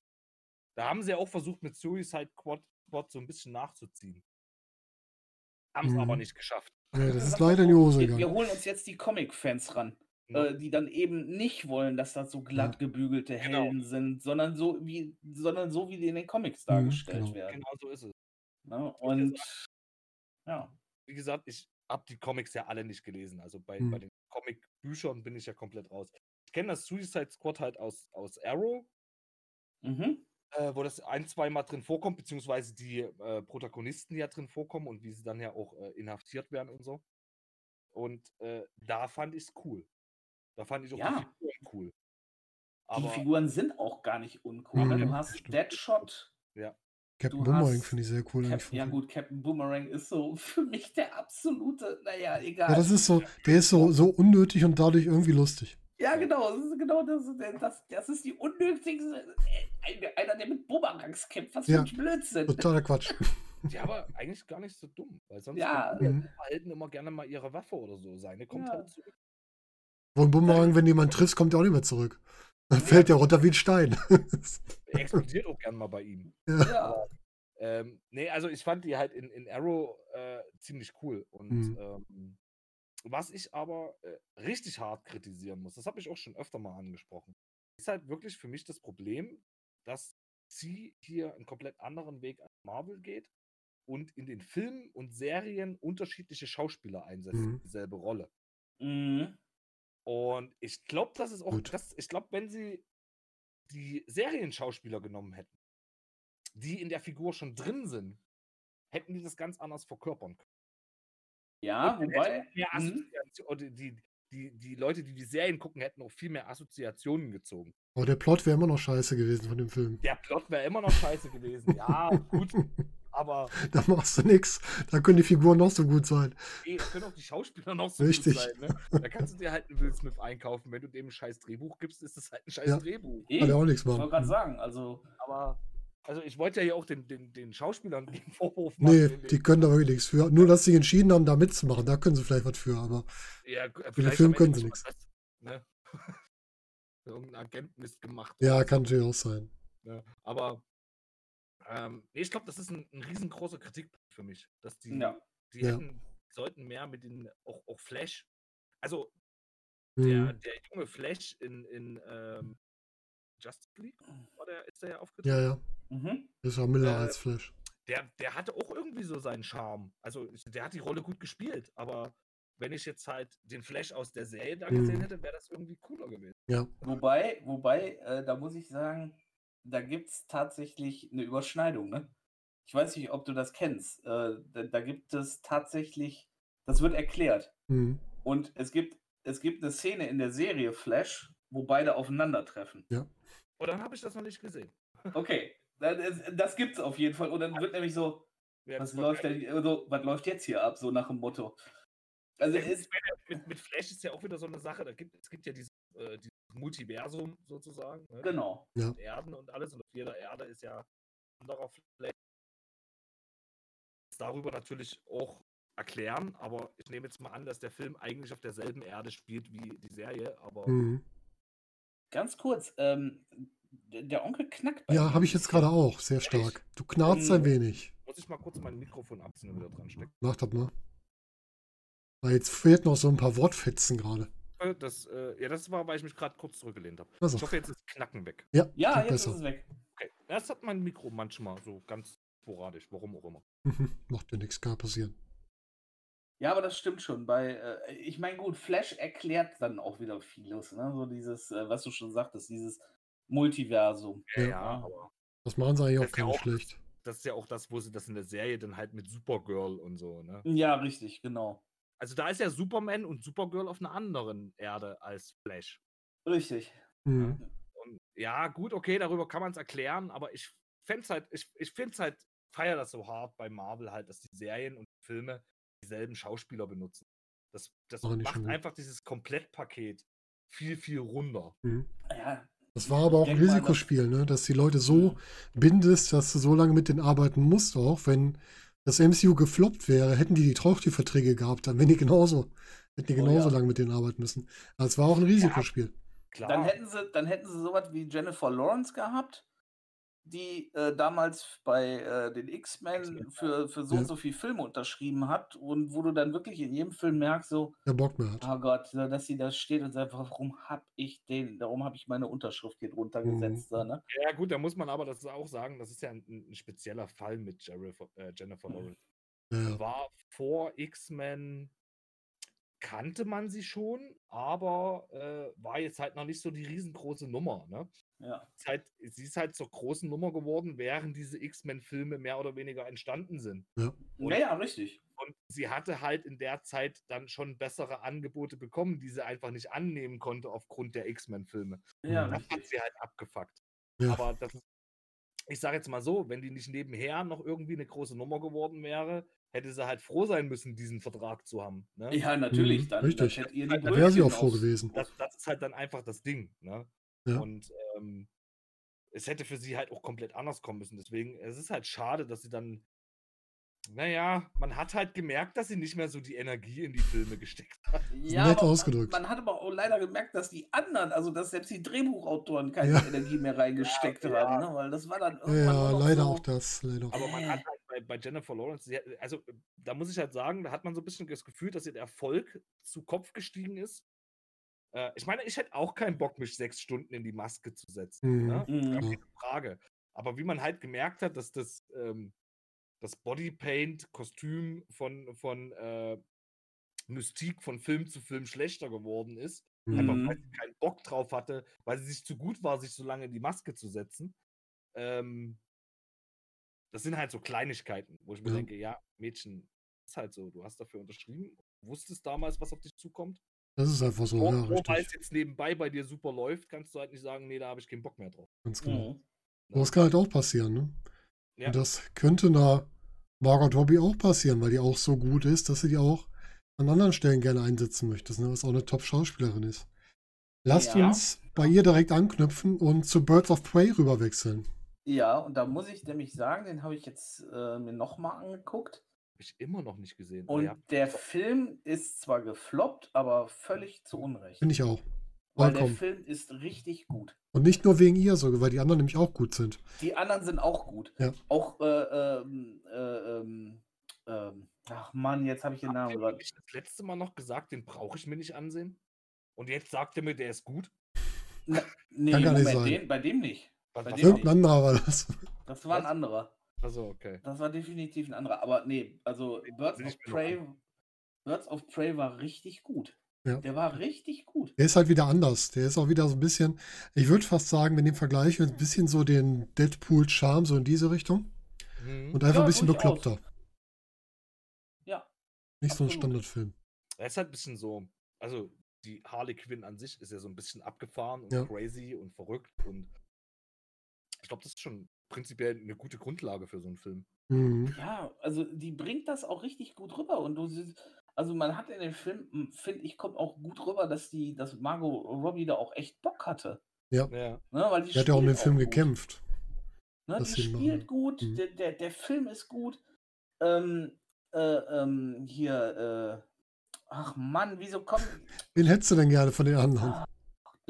da haben sie ja auch versucht, mit Suicide Squad, Squad so ein bisschen nachzuziehen. Haben es aber Mhm. nicht geschafft. Ja, das ist leider in die so, Hose wir, wir gegangen. holen uns jetzt die Comic-Fans ran, Ne? äh, die dann eben nicht wollen, dass das so glatt gebügelte Genau. Helden sind, sondern so wie, sondern so wie die in den Comics Mhm, dargestellt genau. werden. Genau so ist es. Ne? Und ja. wie gesagt, ich habe die Comics ja alle nicht gelesen. Also bei, Hm. bei den Comic-Büchern bin ich ja komplett raus. Ich kenne das Suicide Squad halt aus, aus Arrow, Mhm. Äh, wo das ein, zwei Mal drin vorkommt, beziehungsweise die äh, Protagonisten ja drin vorkommen und wie sie dann ja auch äh, inhaftiert werden und so. Und äh, da fand ich es cool. Da fand ich auch Ja. die Figuren cool. Die Aber Figuren sind auch gar nicht uncool. Mhm, du hast stimmt. Deadshot. Captain du Boomerang finde ich sehr cool. Cap eigentlich. ja gut, Captain Boomerang ist so für mich der absolute, naja, egal. Ja, das ist so, der ist so, so unnötig und dadurch irgendwie lustig. Ja, genau, das ist genau das. Das, das ist die unnötigste. äh, Einer, der mit Boomerangs kämpft, was für Ja. ein Blödsinn. Totaler Quatsch. die aber eigentlich gar nicht so dumm. Weil sonst Ja. können Mhm. immer gerne mal ihre Waffe oder so sein. Der kommt Ja. halt zurück. Wo ein Boomerang, wenn jemand triffst, kommt er auch nicht mehr zurück. Dann fällt der runter wie ein Stein. Er explodiert auch gern mal bei ihm. Ja. Ähm, nee, also ich fand die halt in, in Arrow äh, ziemlich cool. Und Mhm. ähm, was ich aber äh, richtig hart kritisieren muss, das habe ich auch schon öfter mal angesprochen, ist halt wirklich für mich das Problem, dass sie hier einen komplett anderen Weg als Marvel geht und in den Filmen und Serien unterschiedliche Schauspieler einsetzt Mhm. für dieselbe Rolle. Mhm. Und ich glaube, das ist auch, das, ich glaube, wenn sie die Serienschauspieler genommen hätten, die in der Figur schon drin sind, hätten die das ganz anders verkörpern können. Ja, Und wobei. mehr Mhm. Assoziation, oder die, die, die Leute, die die Serien gucken, hätten auch viel mehr Assoziationen gezogen. Aber der Plot wäre immer noch scheiße gewesen von dem Film. Der Plot wäre immer noch scheiße gewesen. Ja, gut. Aber Da machst du nichts. Da können die Figuren noch so gut sein. eh, da können auch die Schauspieler noch so Richtig. gut sein. Ne? Da kannst du dir halt einen Will Smith einkaufen. Wenn du dem ein scheiß Drehbuch gibst, ist es halt ein scheiß Ja. Drehbuch. Eh, Kann ja auch nichts ich wollte machen. gerade sagen, also Aber, also ich wollte ja hier auch den, den, den Schauspielern den Vorwurf machen. Nee, die können da wirklich nichts für. Nur, dass sie entschieden haben, da mitzumachen, da können sie vielleicht was für. Aber ja, Für den Film können sie nicht nix. mal das, Ne? Irgendein Agent Mist gemacht. ja, kann natürlich auch sein. Ne? Aber ähm, ich glaube, das ist ein, ein riesengroßer Kritikpunkt für mich. Dass die, Ja. die Ja. hätten, sollten mehr mit den, auch, auch Flash. Also der, Hm. der junge Flash in, in ähm, Justice League, war der, ist der ja aufgetreten? Ja, ja. Mhm. Ist ja Miller Äh, als Flash. der, der hatte auch irgendwie so seinen Charme. Also der hat die Rolle gut gespielt, aber wenn ich jetzt halt den Flash aus der Serie da gesehen Mhm. hätte, wäre das irgendwie cooler gewesen. Ja. Wobei, wobei, äh, da muss ich sagen, da gibt es tatsächlich eine Überschneidung, ne? Ich weiß nicht, ob du das kennst. Äh, da, da gibt es tatsächlich, das wird erklärt. Hm. Und es gibt, es gibt eine Szene in der Serie Flash, wo beide aufeinandertreffen. Und dann habe ich das noch nicht gesehen. Okay, das, das gibt's auf jeden Fall. Und dann wird nämlich so, Ja, was läuft, denn, also, was läuft jetzt hier ab, so nach dem Motto. Also Ja, meine, mit, mit Flash ist ja auch wieder so eine Sache. Da gibt, es gibt ja dieses, äh, dieses Multiversum sozusagen. Ne? genau. mit Erden und alles. Und auf jeder Erde ist ja ein anderer Flash. Darüber natürlich auch erklären, aber ich nehme jetzt mal an, dass der Film eigentlich auf derselben Erde spielt wie die Serie, aber Hm. Ganz kurz, ähm, der Onkel knackt bei Ja, habe ich jetzt gerade auch. Sehr stark. Du knarzt ein Ähm, wenig. muss ich mal kurz mein Mikrofon abziehen und wieder dran stecken. Mach das mal. Weil jetzt fehlt noch so ein paar Wortfetzen gerade. Äh, Das, äh, ja, das war, weil ich mich gerade kurz zurückgelehnt habe. Also, Ich hoffe, jetzt ist Knacken weg. ja, Ja, jetzt besser. ist es weg. Okay. Das hat mein Mikro manchmal so ganz sporadisch, warum auch immer. Mhm. Macht ja nichts, kann passieren. Ja, aber das stimmt schon. Bei, äh, ich meine, gut, Flash erklärt dann auch wieder vieles, ne? So dieses, äh, was du schon sagtest, dieses Multiversum. Ja, Ja. ja, aber Das machen sie eigentlich auch gar nicht schlecht. das ist ja auch das, wo sie das in der Serie dann halt mit Supergirl und so, ne? Ja, richtig, genau. Also da ist ja Superman und Supergirl auf einer anderen Erde als Flash. Richtig. Mhm. Und ja, gut, okay, darüber kann man es erklären, aber ich fände halt, ich, ich finde es halt, feier das so hart bei Marvel halt, dass die Serien und Filme dieselben Schauspieler benutzen. Das, das macht einfach dieses Komplettpaket viel, viel runder. Mhm. Ja, Das war aber auch ein das- Risikospiel, ne? dass die Leute so bindest, dass du so lange mit denen arbeiten musst, auch wenn das MCU gefloppt wäre, hätten die die Trauchti-Verträge gehabt, dann wären die genauso, hätten die Oh genauso ja. lange mit denen arbeiten müssen. Also es war auch ein Risikospiel. Klar. dann hätten sie, dann hätten sie sowas wie Jennifer Lawrence gehabt, die äh, damals bei äh, den X-Men für, für so Ja. und so viel Filme unterschrieben hat und wo du dann wirklich in jedem Film merkst, so, Der Bock mehr hat. oh Gott, so, dass sie da steht und sagt, warum hab ich den, warum habe ich meine Unterschrift hier drunter Mhm. gesetzt, da, ne? ja, gut, da muss man aber das auch sagen, das ist ja ein, ein spezieller Fall mit Jennifer, äh, Jennifer Lawrence. Ja. war vor X-Men, kannte man sie schon, aber äh, war jetzt halt noch nicht so die riesengroße Nummer. Ne? Ja. Ist halt, sie ist halt zur großen Nummer geworden, während diese X-Men-Filme mehr oder weniger entstanden sind. Und- Ja, ja, richtig. Und sie hatte halt in der Zeit dann schon bessere Angebote bekommen, die sie einfach nicht annehmen konnte aufgrund der X-Men-Filme. Ja. Das hat richtig. sie halt abgefuckt. Ja. Aber das ist, ich sage jetzt mal so, wenn die nicht nebenher noch irgendwie eine große Nummer geworden wäre, hätte sie halt froh sein müssen, diesen Vertrag zu haben. Ne? Ja, natürlich. Mhm, Dann, richtig. dann ihr die Da Da wäre sie auch froh gewesen. Das, das ist halt dann einfach das Ding. Ne? Ja. Und ähm, es hätte für sie halt auch komplett anders kommen müssen. Deswegen, es ist halt schade, dass sie dann, naja, man hat halt gemerkt, dass sie nicht mehr so die Energie in die Filme gesteckt hat. Ja, Nett aber ausgedrückt. Man, man hat aber auch leider gemerkt, dass die anderen, also dass selbst die Drehbuchautoren keine Ja. Energie mehr reingesteckt Ja, haben, ne? weil das war dann irgendwann Ja, noch leider so, auch das. Leider. Aber man hat halt bei, bei Jennifer Lawrence, sie hat, also da muss ich halt sagen, da hat man so ein bisschen das Gefühl, dass ihr der Erfolg zu Kopf gestiegen ist. Äh, ich meine, ich hätte auch keinen Bock, mich sechs Stunden in die Maske zu setzen. Mhm. Ne? Mhm. Frage. Aber wie man halt gemerkt hat, dass das, ähm, das Bodypaint-Kostüm von, von äh, Mystique von Film zu Film schlechter geworden ist, einfach Mhm. weil sie keinen Bock drauf hatte, weil sie sich zu gut war, sich so lange in die Maske zu setzen. Ähm, das sind halt so Kleinigkeiten, wo ich mir Ja. denke, ja, Mädchen, ist halt so, du hast dafür unterschrieben, wusstest damals, was auf dich zukommt. Das ist einfach so, Nur, ja, nur weil es richtig. jetzt nebenbei bei dir super läuft, kannst du halt nicht sagen, nee, da habe ich keinen Bock mehr drauf. Ganz genau. Mhm. Aber das kann halt auch passieren, ne? Ja. Und das könnte einer Margot Robbie auch passieren, weil die auch so gut ist, dass sie die auch an anderen Stellen gerne einsetzen möchtest, ne? was auch eine Top-Schauspielerin ist. Lasst Ja. uns bei ihr direkt anknüpfen und zu Birds of Prey rüberwechseln. Ja, und da muss ich nämlich sagen, den habe ich jetzt äh, mir nochmal angeguckt. Hab ich immer noch nicht gesehen. Und ja, der Film ist zwar gefloppt, aber völlig zu Unrecht. Finde ich auch. Weil der. Film ist richtig gut. Und nicht nur wegen ihr sogar, weil die anderen nämlich auch gut sind. Die anderen sind auch gut. Ja. Auch, äh, ähm, äh, ähm, ähm, ach Mann, jetzt habe ich den Namen ihr gerade. wirklich das letzte Mal noch gesagt, den brauche ich mir nicht ansehen? Und jetzt sagt er mir, der ist gut? Nee, Kann gar nicht Moment, sein. den, bei dem nicht. Was, Bei was Irgendein anderer war das. Das war ein Was? anderer. Also, okay. Das war definitiv ein anderer. Aber nee, also Birds of Prey, Birds of Prey war richtig gut. Ja. Der war richtig gut. Der ist halt wieder anders. Der ist auch wieder so ein bisschen, ich würde fast sagen, mit dem Vergleich, ein bisschen so den Deadpool-Charme, so in diese Richtung. Mhm. Und einfach Ja, ein bisschen bekloppter. Ja. Nicht so ein absolut. Standardfilm. Er ist halt ein bisschen so, also die Harley Quinn an sich ist ja so ein bisschen abgefahren und Ja. crazy und verrückt und ich glaube, das ist schon prinzipiell eine gute Grundlage für so einen Film. Mhm. Ja, also die bringt das auch richtig gut rüber. Und du siehst, also man hat in dem Film, finde ich, kommt auch gut rüber, dass die, dass Margot Robbie da auch echt Bock hatte. Ja. Ne? Weil die Der hat ja auch in dem spielt Film gut. gekämpft. Ne, die sie spielt machen. gut, Mhm. der, der, der Film ist gut. Ähm, äh, ähm, hier, äh, ach Mann, wieso kommt Wen hättest du denn gerne von den anderen? Ah?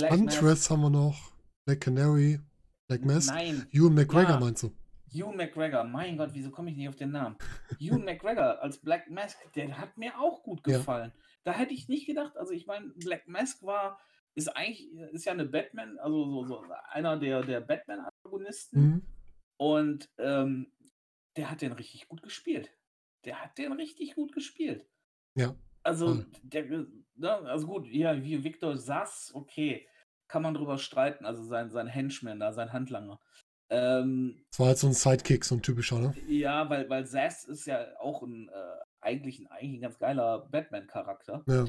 Huntress haben wir noch. Black Canary. Black Mask. Nein, Ewan McGregor Ja. meinst du? Ewan McGregor, mein Gott, wieso komme ich nicht auf den Namen? Ewan McGregor als Black Mask, der hat mir auch gut Ja. gefallen. Da hätte ich nicht gedacht, also ich meine, Black Mask war, ist eigentlich, ist ja eine Batman, also so, so einer der, der Batman-Antagonisten. Mhm. Und ähm, der hat den richtig gut gespielt. Der hat den richtig gut gespielt. Ja, Also, der, ne, also gut, ja, wie Victor Sass, okay, kann man drüber streiten, also sein, sein Henchman da, sein Handlanger. Ähm, Das war halt so ein Sidekick, so ein typischer, ne? ja, weil, weil Sass ist ja auch ein, äh, eigentlich, ein, eigentlich ein ganz geiler Batman-Charakter, Ja.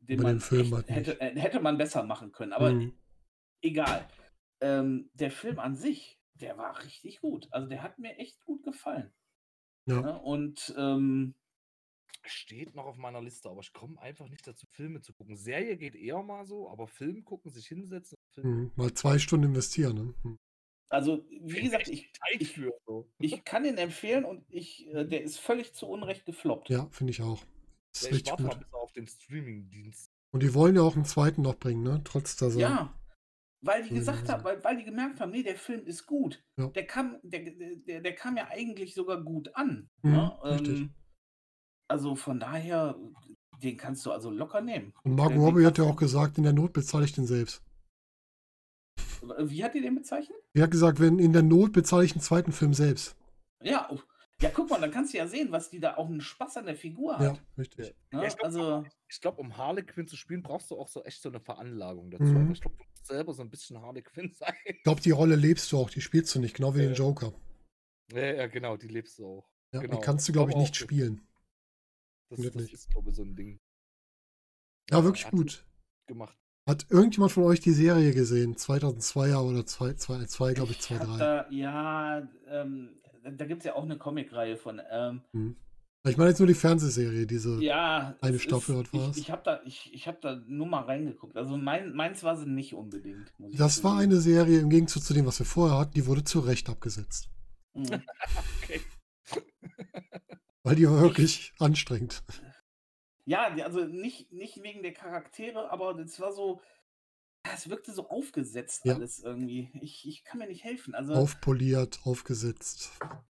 den man den Film halt hätte, äh, hätte man besser machen können. Aber Mhm. egal. Ähm, der Film an sich, der war richtig gut. Also der hat mir echt gut gefallen. Ja. Ne? Und ähm, Steht noch auf meiner Liste, aber ich komme einfach nicht dazu, Filme zu gucken. Serie geht eher mal so, aber Film gucken, sich hinsetzen, Film Mhm. Mal zwei Stunden investieren, ne? Mhm. also, wie gesagt, ich, ich, für so. ich kann ihn empfehlen und ich, äh, der ist völlig zu Unrecht gefloppt. Ja, finde ich auch. Das ist Ja, ich warte mal gut. bis auf den Streaming-Dienst. Und die wollen ja auch einen zweiten noch bringen, ne? Trotz dass er. Ja, weil die Ja, gesagt haben, weil, weil die gemerkt haben, nee, der Film ist gut. Ja. Der, kam, der, der, der kam ja eigentlich sogar gut an. Mhm, ne? richtig. ähm, also von daher, den kannst du also locker nehmen. Und Margot Den- den Robbie hat ja auch gesagt, in der Not bezahle ich den selbst. Wie hat die den bezeichnet? Die hat gesagt, wenn in der Not bezahle ich einen zweiten Film selbst. Ja, oh, ja, guck mal, dann kannst du ja sehen, was die da auch einen Spaß an der Figur Ja, hat. richtig. Ne? Ja, ich glaub, also, Ich glaube, um Harley Quinn zu spielen, brauchst du auch so echt so eine Veranlagung dazu. Mhm. Ich glaube, du musst selber so ein bisschen Harley Quinn sein. Ich glaube, die Rolle lebst du auch, die spielst du nicht, genau wie den Ja. Joker. Ja, ja, genau, die lebst du auch. Ja, Genau. Die kannst du, glaube ich, Glaub nicht spielen. Das, das Wirklich. ist, glaube ich, so ein Ding. Ja, wirklich hat gut. Gemacht. Hat irgendjemand von euch die Serie gesehen? 2002 oder 2002, glaube ich, ich hab 2003. da, ja, ähm, da gibt es ja auch eine Comicreihe von. Ähm, Hm. Ich meine jetzt nur die Fernsehserie, diese. ja, Eine Staffel ist, oder was? Ich, ich habe da, ich, ich hab da nur mal reingeguckt. Also mein, meins war sie nicht unbedingt. Muss ich Das war eine Serie im Gegensatz zu dem, was wir vorher hatten, die wurde zu Recht abgesetzt. Mhm. Okay. Weil die war wirklich anstrengend. Ja, also nicht, nicht wegen der Charaktere, aber es war so, es wirkte so aufgesetzt Ja. alles irgendwie. Ich, ich kann mir nicht helfen. Also Aufpoliert, aufgesetzt.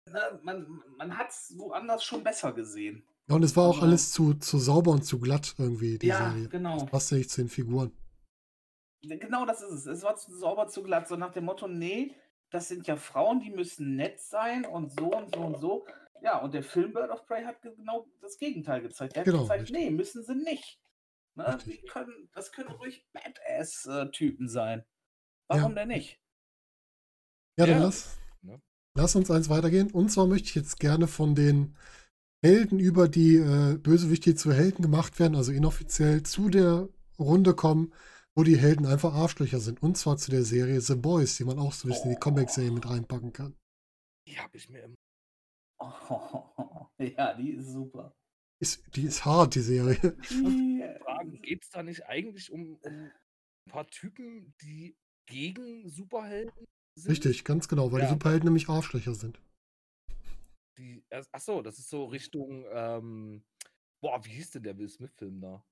ne, man, man hat es woanders schon besser gesehen. Ja, und es war auch Aber- alles zu, zu sauber und zu glatt irgendwie, die ja, Serie. genau. Das passte nicht zu den Figuren. Genau das ist es. Es war zu sauber, zu glatt, so nach dem Motto, nee, das sind ja Frauen, die müssen nett sein und so und so und so. Ja, und der Film Bird of Prey hat ge- genau das Gegenteil gezeigt. Der hat Genau, gezeigt, richtig. nee, müssen sie nicht. Ne, können, das können ruhig Badass-Typen sein. Warum denn nicht? Ja, dann Ja. lass, Ne? lass uns eins weitergehen. Und zwar möchte ich jetzt gerne von den Helden über die äh, Bösewichte, die zu Helden gemacht werden, also inoffiziell, zu der Runde kommen, wo die Helden einfach Arschlöcher sind. Und zwar zu der Serie The Boys, die man auch so ein bisschen in die Oh. Comic-Serie mit reinpacken kann. Die habe ich mir im ja, die ist super. Ist, die ist hart, die Serie. Fragen, geht es da nicht eigentlich um, um ein paar Typen, die gegen Superhelden sind? Richtig, ganz genau, weil Ja. die Superhelden nämlich Arschlöcher sind. Die, ach so, das ist so Richtung, ähm, boah, wie hieß denn der Will Smith-Film da?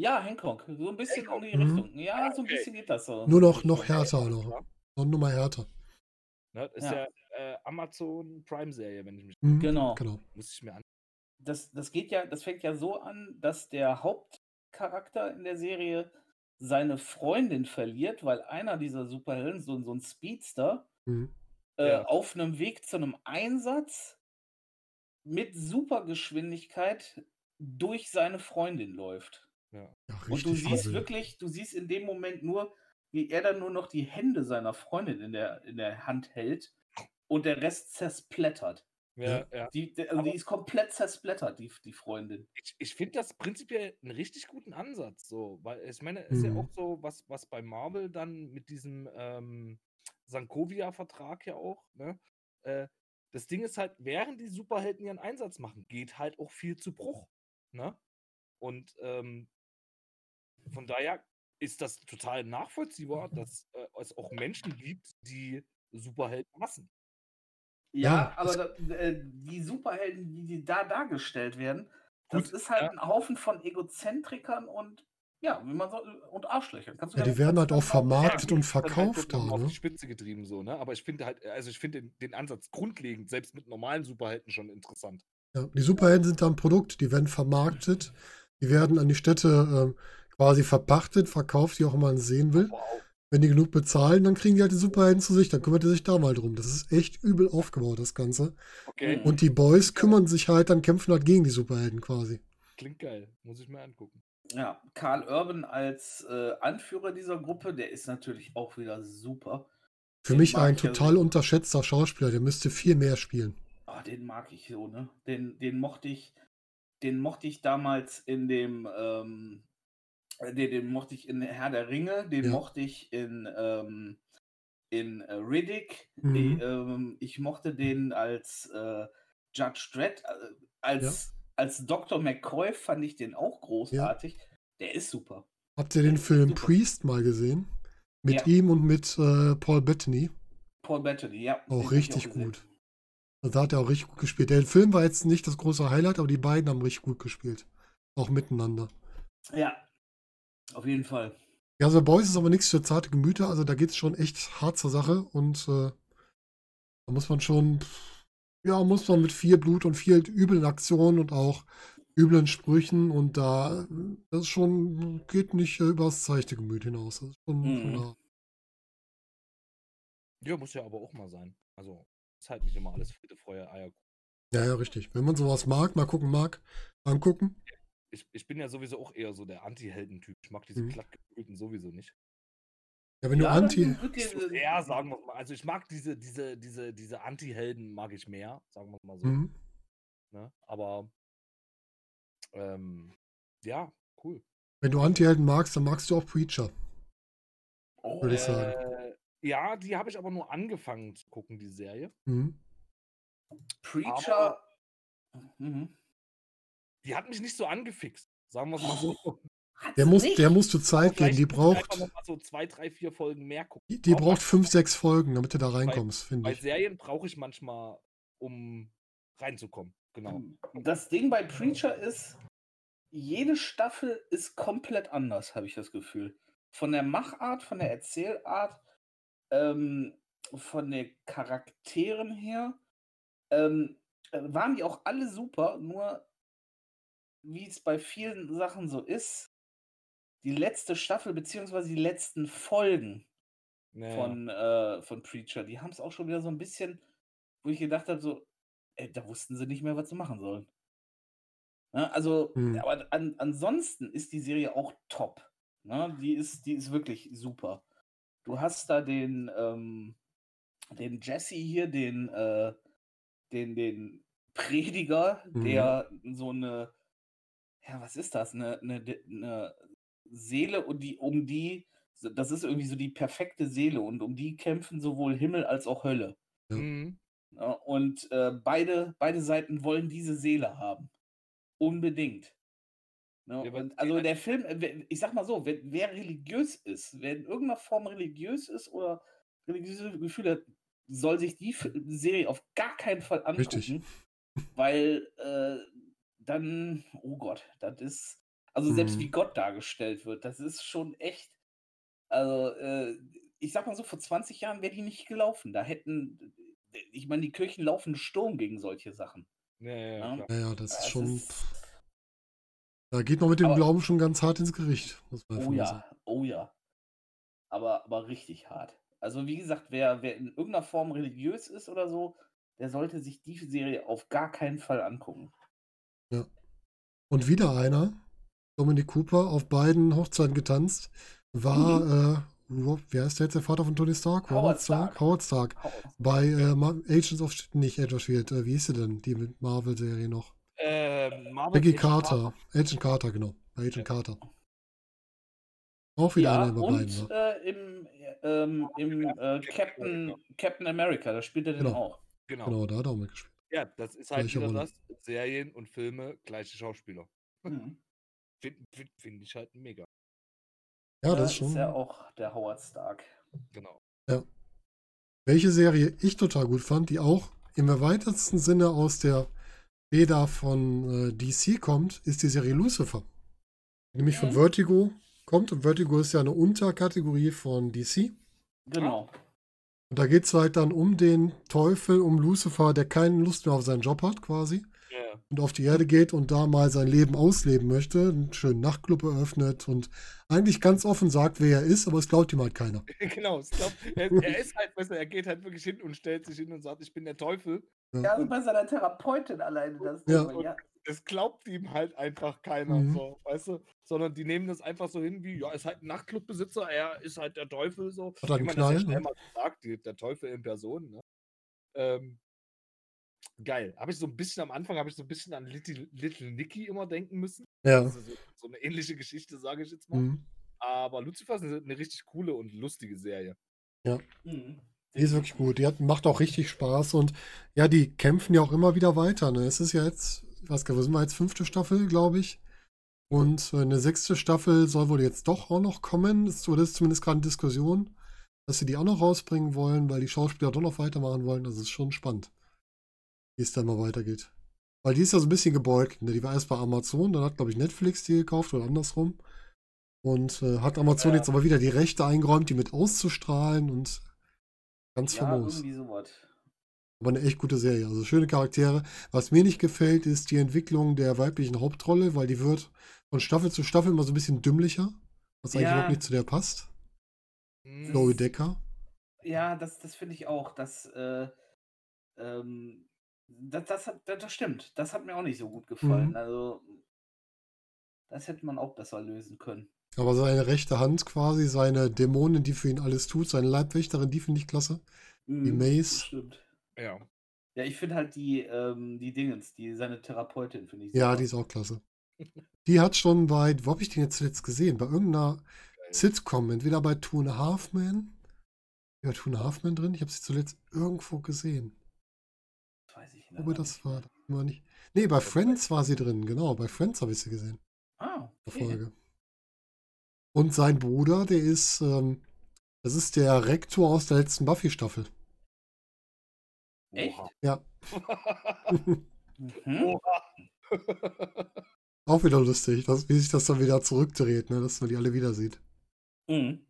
Ja, Hancock. So ein bisschen Hancock. in die Mhm. Richtung. Ja, so ein okay. bisschen geht das so. Nur noch, noch härter noch. Noch nur mal härter. Ne, ist ja, Ja. äh, Amazon Prime-Serie, wenn ich mich Mhm, Genau. Genau. muss ich mir an. Das, das geht ja, das fängt ja so an, dass der Hauptcharakter in der Serie seine Freundin verliert, weil einer dieser Superhelden, so, so ein Speedster, Mhm. äh, Ja. auf einem Weg zu einem Einsatz mit Supergeschwindigkeit durch seine Freundin läuft. Ja, Und du siehst wirklich, du siehst in dem Moment nur, wie er dann nur noch die Hände seiner Freundin in der, in der Hand hält und der Rest zersplättert. Ja, ja. Die, die, also die ist komplett zersplättert, die, die Freundin. Ich, ich finde das prinzipiell einen richtig guten Ansatz, so, weil ich meine, ist ja Mhm. auch so, was, was bei Marvel dann mit diesem ähm, Sankovia-Vertrag ja auch, ne? Äh, das Ding ist halt, während die Superhelden ihren Einsatz machen, geht halt auch viel zu Bruch, ne? Und ähm, von daher ist das total nachvollziehbar, dass äh, es auch Menschen gibt, die Superhelden hassen. Ja, Ja, aber da, äh, die Superhelden, die, die da dargestellt werden, das Gut, ist halt ja. ein Haufen von Egozentrikern und ja, wie man so, und Arschlöchern. Kannst du Ja, gar die werden halt auch vermarktet und verkauft halt da, nochmal auf ne? die Spitze getrieben so, ne? Aber ich finde halt, also ich finde den, den Ansatz grundlegend, selbst mit normalen Superhelden schon interessant. Ja, die Superhelden sind da ein Produkt, die werden vermarktet, die werden an die Städte ähm, quasi verpachtet, verkauft, wie auch immer man sehen will. Wow. Wenn die genug bezahlen, dann kriegen die halt die Superhelden zu sich, dann kümmert die sich da mal drum. Das ist echt übel aufgebaut, das Ganze. Okay, Mhm. Und die Boys kümmern sich halt, dann kämpfen halt gegen die Superhelden quasi. klingt geil. Muss ich mir angucken. Ja, Karl Urban als äh, Anführer dieser Gruppe, der ist natürlich auch wieder super. Für Den mich ein ja total so. unterschätzter Schauspieler, der müsste viel mehr spielen. Ah, den mag ich so, ne? Den, den mochte ich, den mochte ich damals in dem, ähm, äh, den, den mochte ich in Herr der Ringe, den Ja. mochte ich in, ähm, in äh, Riddick, Mhm. ich, ähm, ich mochte den als äh, Judge Dredd, äh, als, als Dr. McCoy fand ich den auch großartig. Der ist super. Habt ihr den Film Super. Priest mal gesehen? Mit Ja. ihm und mit äh, Paul Bettany. Paul Bettany, ja. Auch richtig gesehen. gut. Also da hat er auch richtig gut gespielt. Der Film war jetzt nicht das große Highlight, aber die beiden haben richtig gut gespielt. Auch miteinander. Ja, auf jeden Fall. Ja, The Boys ist aber nichts für zarte Gemüter. Also da geht es schon echt hart zur Sache und äh, da muss man schon, ja, muss man mit viel Blut und viel üblen Aktionen und auch üblen Sprüchen und da, das ist schon, geht nicht äh, übers seichte Gemüt hinaus. Das ist schon, schon Mhm. da. Ja, muss ja aber auch mal sein. Also, ist halt nicht immer alles Friede, Feuer, Eier. Ja, ja, richtig. Wenn man sowas mag, mal gucken mag, angucken. Ich, ich bin ja sowieso auch eher so der Anti-Helden-Typ. Ich mag diese Mhm. glattgebügelten sowieso nicht. Ja, wenn du Ja, Anti, eher, sagen wir mal. Also ich mag diese, diese, diese, diese Anti-Helden mag ich mehr, sagen wir mal so. Mhm. Ne? Aber ähm, ja, cool. wenn du Anti-Helden magst, dann magst du auch Preacher. Oh, Würde ich sagen. Äh, ja, die habe ich aber nur angefangen zu gucken, die Serie. Mhm. Preacher. Mhm. Die hat mich nicht so angefixt, sagen wir es mal so. Hat's Der, muss, nicht? der musst du Zeit geben. Vielleicht Die muss braucht, noch mal so zwei, drei, vier Folgen mehr gucken. die, die Auch braucht bei- fünf, sechs Folgen, damit du da reinkommst, finde Bei ich. Serien brauche ich manchmal, um reinzukommen. Genau. Das Ding bei Preacher ist, jede Staffel ist komplett anders, habe ich das Gefühl. Von der Machart, von der Erzählart, ähm, von den Charakteren her, ähm, äh, waren die auch alle super, nur wie es bei vielen Sachen so ist, die letzte Staffel beziehungsweise die letzten Folgen Naja. von, äh, von Preacher, die haben es auch schon wieder so ein bisschen, wo ich gedacht habe, so, ey, da wussten sie nicht mehr, was sie machen sollen. Ne, also, Hm. aber an, ansonsten ist die Serie auch top. Ne? Die, ist, die ist wirklich super. Du hast da den, ähm, den Jesse hier, den, äh, den, den Prediger, Mhm. der so eine, ja, was ist das? Eine, eine, eine Seele und die, um die, das ist irgendwie so die perfekte Seele und um die kämpfen sowohl Himmel als auch Hölle. Mhm. Und äh, beide, beide Seiten wollen diese Seele haben. Unbedingt. Ne? Ja, und also der Film, äh, ich sag mal so, wer, wer religiös ist, wer in irgendeiner Form religiös ist oder religiöse Gefühle hat, soll sich die Serie auf gar keinen Fall angucken. Richtig. Weil äh, dann, oh Gott, das ist, also selbst Mhm. wie Gott dargestellt wird, das ist schon echt, also äh, ich sag mal so, vor 20 Jahren wäre die nicht gelaufen. Da hätten, ich meine, die Kirchen laufen Sturm gegen solche Sachen. Ja, ja, Ja. klar. Ja, ja, das ist Das schon. ist- Da geht man mit dem Aber- Glauben schon ganz hart ins Gericht, muss man Oh einfach mal sagen. ja, oh ja. Aber, aber richtig hart. Also wie gesagt, wer, wer in irgendeiner Form religiös ist oder so, der sollte sich die Serie auf gar keinen Fall angucken. Und wieder einer, Dominic Cooper, auf beiden Hochzeiten getanzt, war, äh, Rob, wer ist der jetzt der Vater von Tony Stark? Mhm. Howard Robert Stark? Stark. Howard Stark. Bei äh, Agents of Shield, nicht Agents of Shield, äh, wie hieß sie denn, die mit Marvel-Serie noch? Ähm, Marvel Peggy Agent Carter. Agent Carter, genau. Bei Agent Carter. Auch wieder Ja, einer über beiden. und war. äh, im, ähm, im äh, Captain, Captain America, da spielt er den Genau. auch. Genau. Genau, da hat er auch mitgespielt. Ja, das ist halt wieder das. Serien und Filme, gleiche Schauspieler. Mhm. Finde find, find ich halt mega. Ja, das ist schon. ja auch der Howard Stark. Genau. Welche Serie ich total gut fand, die auch im erweitertsten Sinne aus der Feder von äh, DC kommt, ist die Serie Lucifer. Die Nämlich von Mhm. Vertigo kommt. Und Vertigo ist ja eine Unterkategorie von DC. Genau. Und da geht es halt dann um den Teufel, um Lucifer, der keine Lust mehr auf seinen Job hat, quasi. Ja. Und auf die Erde geht und da mal sein Leben ausleben möchte. Einen schönen Nachtclub eröffnet und eigentlich ganz offen sagt, wer er ist, aber es glaubt ihm halt keiner. genau. Ich glaub, er, er ist halt besser, er geht halt wirklich hin und stellt sich hin und sagt, ich bin der Teufel. Ja, also bei seiner Therapeutin alleine das. Ja. Thema, ja. Das glaubt ihm halt einfach keiner, Mhm. so, weißt du? Sondern die nehmen das einfach so hin wie, ja, ist halt ein Nachtclubbesitzer, er ist halt der Teufel, so. Hat er Wie man das ja Knall, schnell ne? mal sagt, die, der Teufel in Person, ne? Ähm, geil. Habe ich so ein bisschen am Anfang, habe ich so ein bisschen an Little, Little Nicky immer denken müssen. Ja. Ist so, so eine ähnliche Geschichte, sage ich jetzt mal. Mhm. Aber Lucifer ist eine, eine richtig coole und lustige Serie. Mhm. Die ist wirklich gut. Die hat, macht auch richtig Spaß und ja, die kämpfen ja auch immer wieder weiter. Ne? Es ist ja jetzt, ich weiß gar nicht, wo sind wir jetzt? Fünfte Staffel, glaube ich. Und äh, eine sechste Staffel soll wohl jetzt doch auch noch kommen. Es wurde jetzt zumindest gerade eine Diskussion, dass sie die auch noch rausbringen wollen, weil die Schauspieler doch noch weitermachen wollen. Das ist schon spannend, wie es dann mal weitergeht. Weil die ist ja so ein bisschen gebeugt. Ne? Die war erst bei Amazon, dann hat, glaube ich, Netflix die gekauft oder andersrum. Und äh, hat Amazon Ja. jetzt aber wieder die Rechte eingeräumt, die mit auszustrahlen und ganz Ja, famos. irgendwie sowas. Aber eine echt gute Serie. Also schöne Charaktere. Was mir nicht gefällt, ist die Entwicklung der weiblichen Hauptrolle, weil die wird von Staffel zu Staffel immer so ein bisschen dümmlicher, was eigentlich Ja. überhaupt nicht zu der passt. Hm, Chloe Decker. Ja, das, das finde ich auch. Das, äh, ähm, das, das, hat, das, das stimmt. Das hat mir auch nicht so gut gefallen. Mhm. Also, das hätte man auch besser lösen können. Aber seine rechte Hand quasi, seine Dämonin, die für ihn alles tut, seine Leibwächterin, die finde ich klasse. Die Mhm, Mace. das Stimmt. Ja. Ja, ich finde halt die, ähm, die Dingens, die seine Therapeutin, finde ich Ja, super. die ist auch klasse. Die hat schon bei, wo habe ich den jetzt zuletzt gesehen? Bei irgendeiner Geil. Sitcom, entweder bei Two and a Half Men. Ja, Two and a Half Men drin. Ich habe sie zuletzt irgendwo gesehen. Das weiß ich Wo leider das nicht war, war nicht. Nee, bei Friends war sie drin, genau. Bei Friends habe ich sie gesehen. Ah, okay. Folge. Und sein Bruder, der ist, ähm, das ist der Rektor aus der letzten Buffy-Staffel. Echt? Ja. Mhm. Auch wieder lustig, dass, wie sich das dann wieder zurückdreht, ne, dass man die alle wieder sieht. Mhm.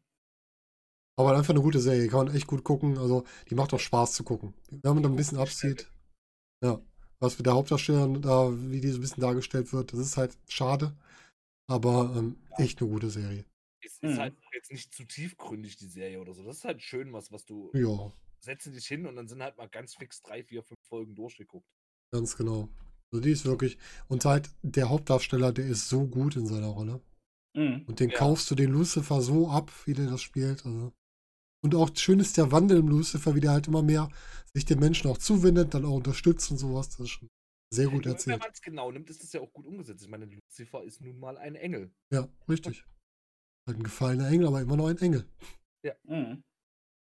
Aber einfach eine gute Serie, kann man echt gut gucken. Also, die macht auch Spaß zu gucken. Wenn man da ein bisschen absieht, ja, was mit der Hauptdarstellerin da, wie die so ein bisschen dargestellt wird, das ist halt schade. Aber ähm, echt eine gute Serie. Es ist Mhm. halt jetzt nicht zu tiefgründig, die Serie oder so. Das ist halt schön, was, was du Ja, setze dich hin und dann sind halt mal ganz fix drei, vier, fünf Folgen durchgeguckt. ganz genau. Also die ist wirklich. Und halt, der Hauptdarsteller, der ist so gut in seiner Rolle. Mhm. Und den Ja. kaufst du den Lucifer so ab, wie der das spielt. Also. Und auch schön ist der Wandel im Lucifer, wie der halt immer mehr sich den Menschen auch zuwendet, dann auch unterstützt und sowas. Das ist schon sehr gut Wenn erzählt. man es genau nimmt, ist das ja auch gut umgesetzt. Ich meine, Lucifer ist nun mal ein Engel. Ja, richtig. Halt ein gefallener Engel, aber immer noch ein Engel. Mhm.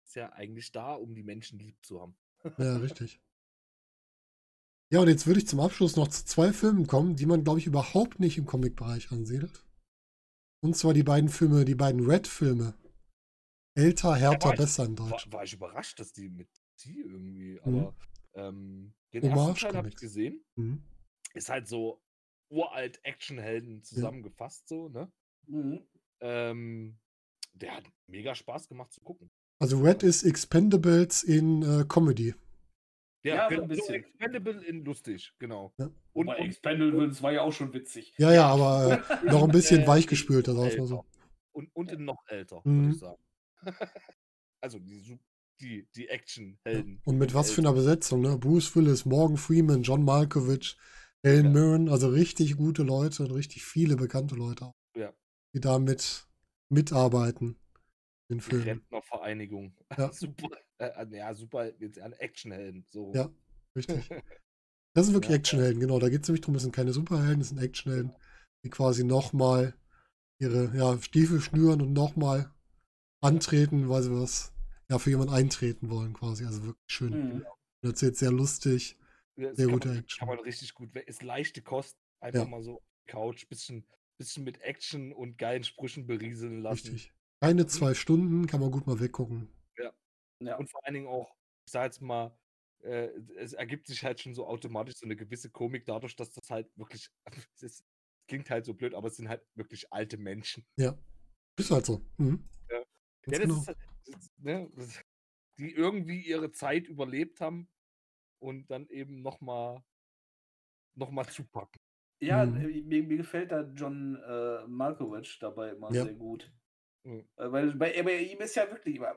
Ist ja eigentlich da, um die Menschen lieb zu haben. Ja, richtig. Ja, und jetzt würde ich zum Abschluss noch zu zwei Filmen kommen, die man, glaube ich, überhaupt nicht im Comic-Bereich ansiedelt. Und zwar die beiden Filme, die beiden Red-Filme. Älter, härter, war ich- besser in War, Deutsch. war ich überrascht, dass die mit die irgendwie, Mhm. aber ähm, den ersten Hommage Teil habe ich gesehen. Mhm. Ist halt so uralt Actionhelden zusammengefasst, so, ne? Mhm. Ähm, der hat mega Spaß gemacht zu gucken. Also Red ist Expendables in äh, Comedy. Ja, so genau, ein bisschen. Expendable in lustig, genau. Ja. Und, Wobei und Expendables war ja auch schon witzig. Ja, ja, aber äh, noch ein bisschen weichgespülter, in sagen wir mal so. Und, und in noch älter, Mhm. würde ich sagen. also die, die, die Actionhelden. Und mit was für einer Besetzung, ne? Bruce Willis, Morgan Freeman, John Malkovich, Helen Ja. Mirren, also richtig gute Leute und richtig viele bekannte Leute auch, Ja. die da mit mitarbeiten Die Filmen. Rentnervereinigung. Ja. super. Äh, ja, super. Jetzt an Actionhelden. So. Ja, richtig. Das sind wirklich Ja, Actionhelden, genau. Da geht es nämlich drum, es sind keine Superhelden, es sind Actionhelden, die quasi nochmal ihre ja, Stiefel schnüren und nochmal antreten, weil sie was ja, für jemanden eintreten wollen, quasi. Also wirklich schön. Mhm. Und erzählt sehr lustig. Ja, Sehr gute man, Action. Kann man richtig gut. Ist leichte Kost. Einfach Ja. mal so auf die Couch, bisschen, bisschen mit Action und geilen Sprüchen berieseln lassen. Richtig. Keine zwei Stunden, kann man gut mal weggucken. Ja. Und vor allen Dingen auch, ich sag jetzt mal, äh, es ergibt sich halt schon so automatisch so eine gewisse Komik dadurch, dass das halt wirklich, es ist, klingt halt so blöd, aber es sind halt wirklich alte Menschen. Ist halt so. Mhm. Ja. Ja, das genau. ist halt, das, ne, das, die irgendwie ihre Zeit überlebt haben und dann eben nochmal noch mal zupacken. Ja, Mhm. mir, mir gefällt da John äh, Malkovich dabei immer Ja. sehr gut. Mhm. Äh, Weil bei, bei ihm ist ja wirklich immer,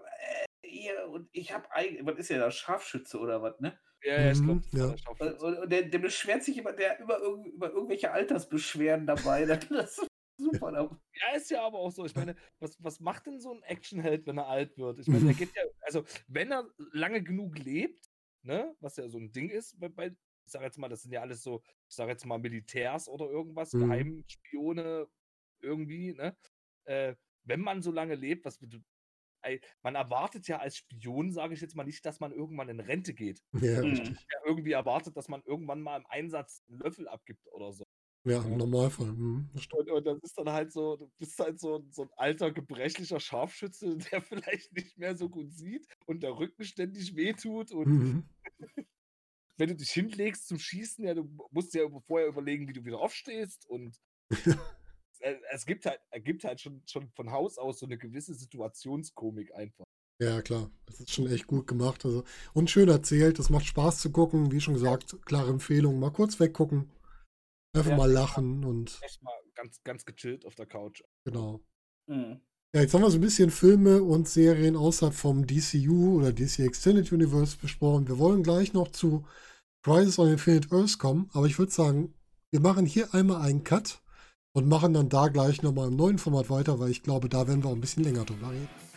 äh, ihr und ich habe eigentlich, was ist ja da, Scharfschütze oder was, ne? Ja, ja, ich glaube, Mhm, ja. der Und, Scharfschütze. und, der, der beschwert sich immer, der über, irgend- über irgendwelche Altersbeschwerden dabei. Das ist super. Ja, ist ja aber auch so. Ich meine, was, was macht denn so ein Actionheld, wenn er alt wird? Ich meine, der geht ja, also wenn er lange genug lebt, ne, was ja so ein Ding ist, bei, bei ich sage jetzt mal, das sind ja alles so, ich sage jetzt mal Militärs oder irgendwas, Mhm. Geheimspione irgendwie, ne? Äh, wenn man so lange lebt, was man erwartet ja als Spion, sage ich jetzt mal nicht, dass man irgendwann in Rente geht. Ja, Mhm. Ja, irgendwie erwartet, dass man irgendwann mal im Einsatz einen Löffel abgibt oder so. Ja, im Normalfall. Mhm. Und, und das ist dann halt so, du bist halt so, so ein alter, gebrechlicher Scharfschütze, der vielleicht nicht mehr so gut sieht und der Rücken ständig wehtut. Und Mhm. wenn du dich hinlegst zum Schießen, ja, du musst dir ja vorher überlegen, wie du wieder aufstehst. Und es, es gibt halt, er gibt halt schon, schon von Haus aus so eine gewisse Situationskomik einfach. Ja, klar. Das ist schon echt gut gemacht. Also, und schön erzählt. Das macht Spaß zu gucken. Wie schon gesagt, klare Empfehlung. Mal kurz weggucken. Einfach Ja. mal lachen und Echt mal ganz, ganz gechillt auf der Couch. genau. Mhm. Ja, jetzt haben wir so ein bisschen Filme und Serien außerhalb vom DCU oder DC Extended Universe besprochen. Wir wollen gleich noch zu Crisis on Infinite Earths kommen, aber ich würde sagen, wir machen hier einmal einen Cut und machen dann da gleich nochmal im neuen Format weiter, weil ich glaube, da werden wir auch ein bisschen länger drüber reden.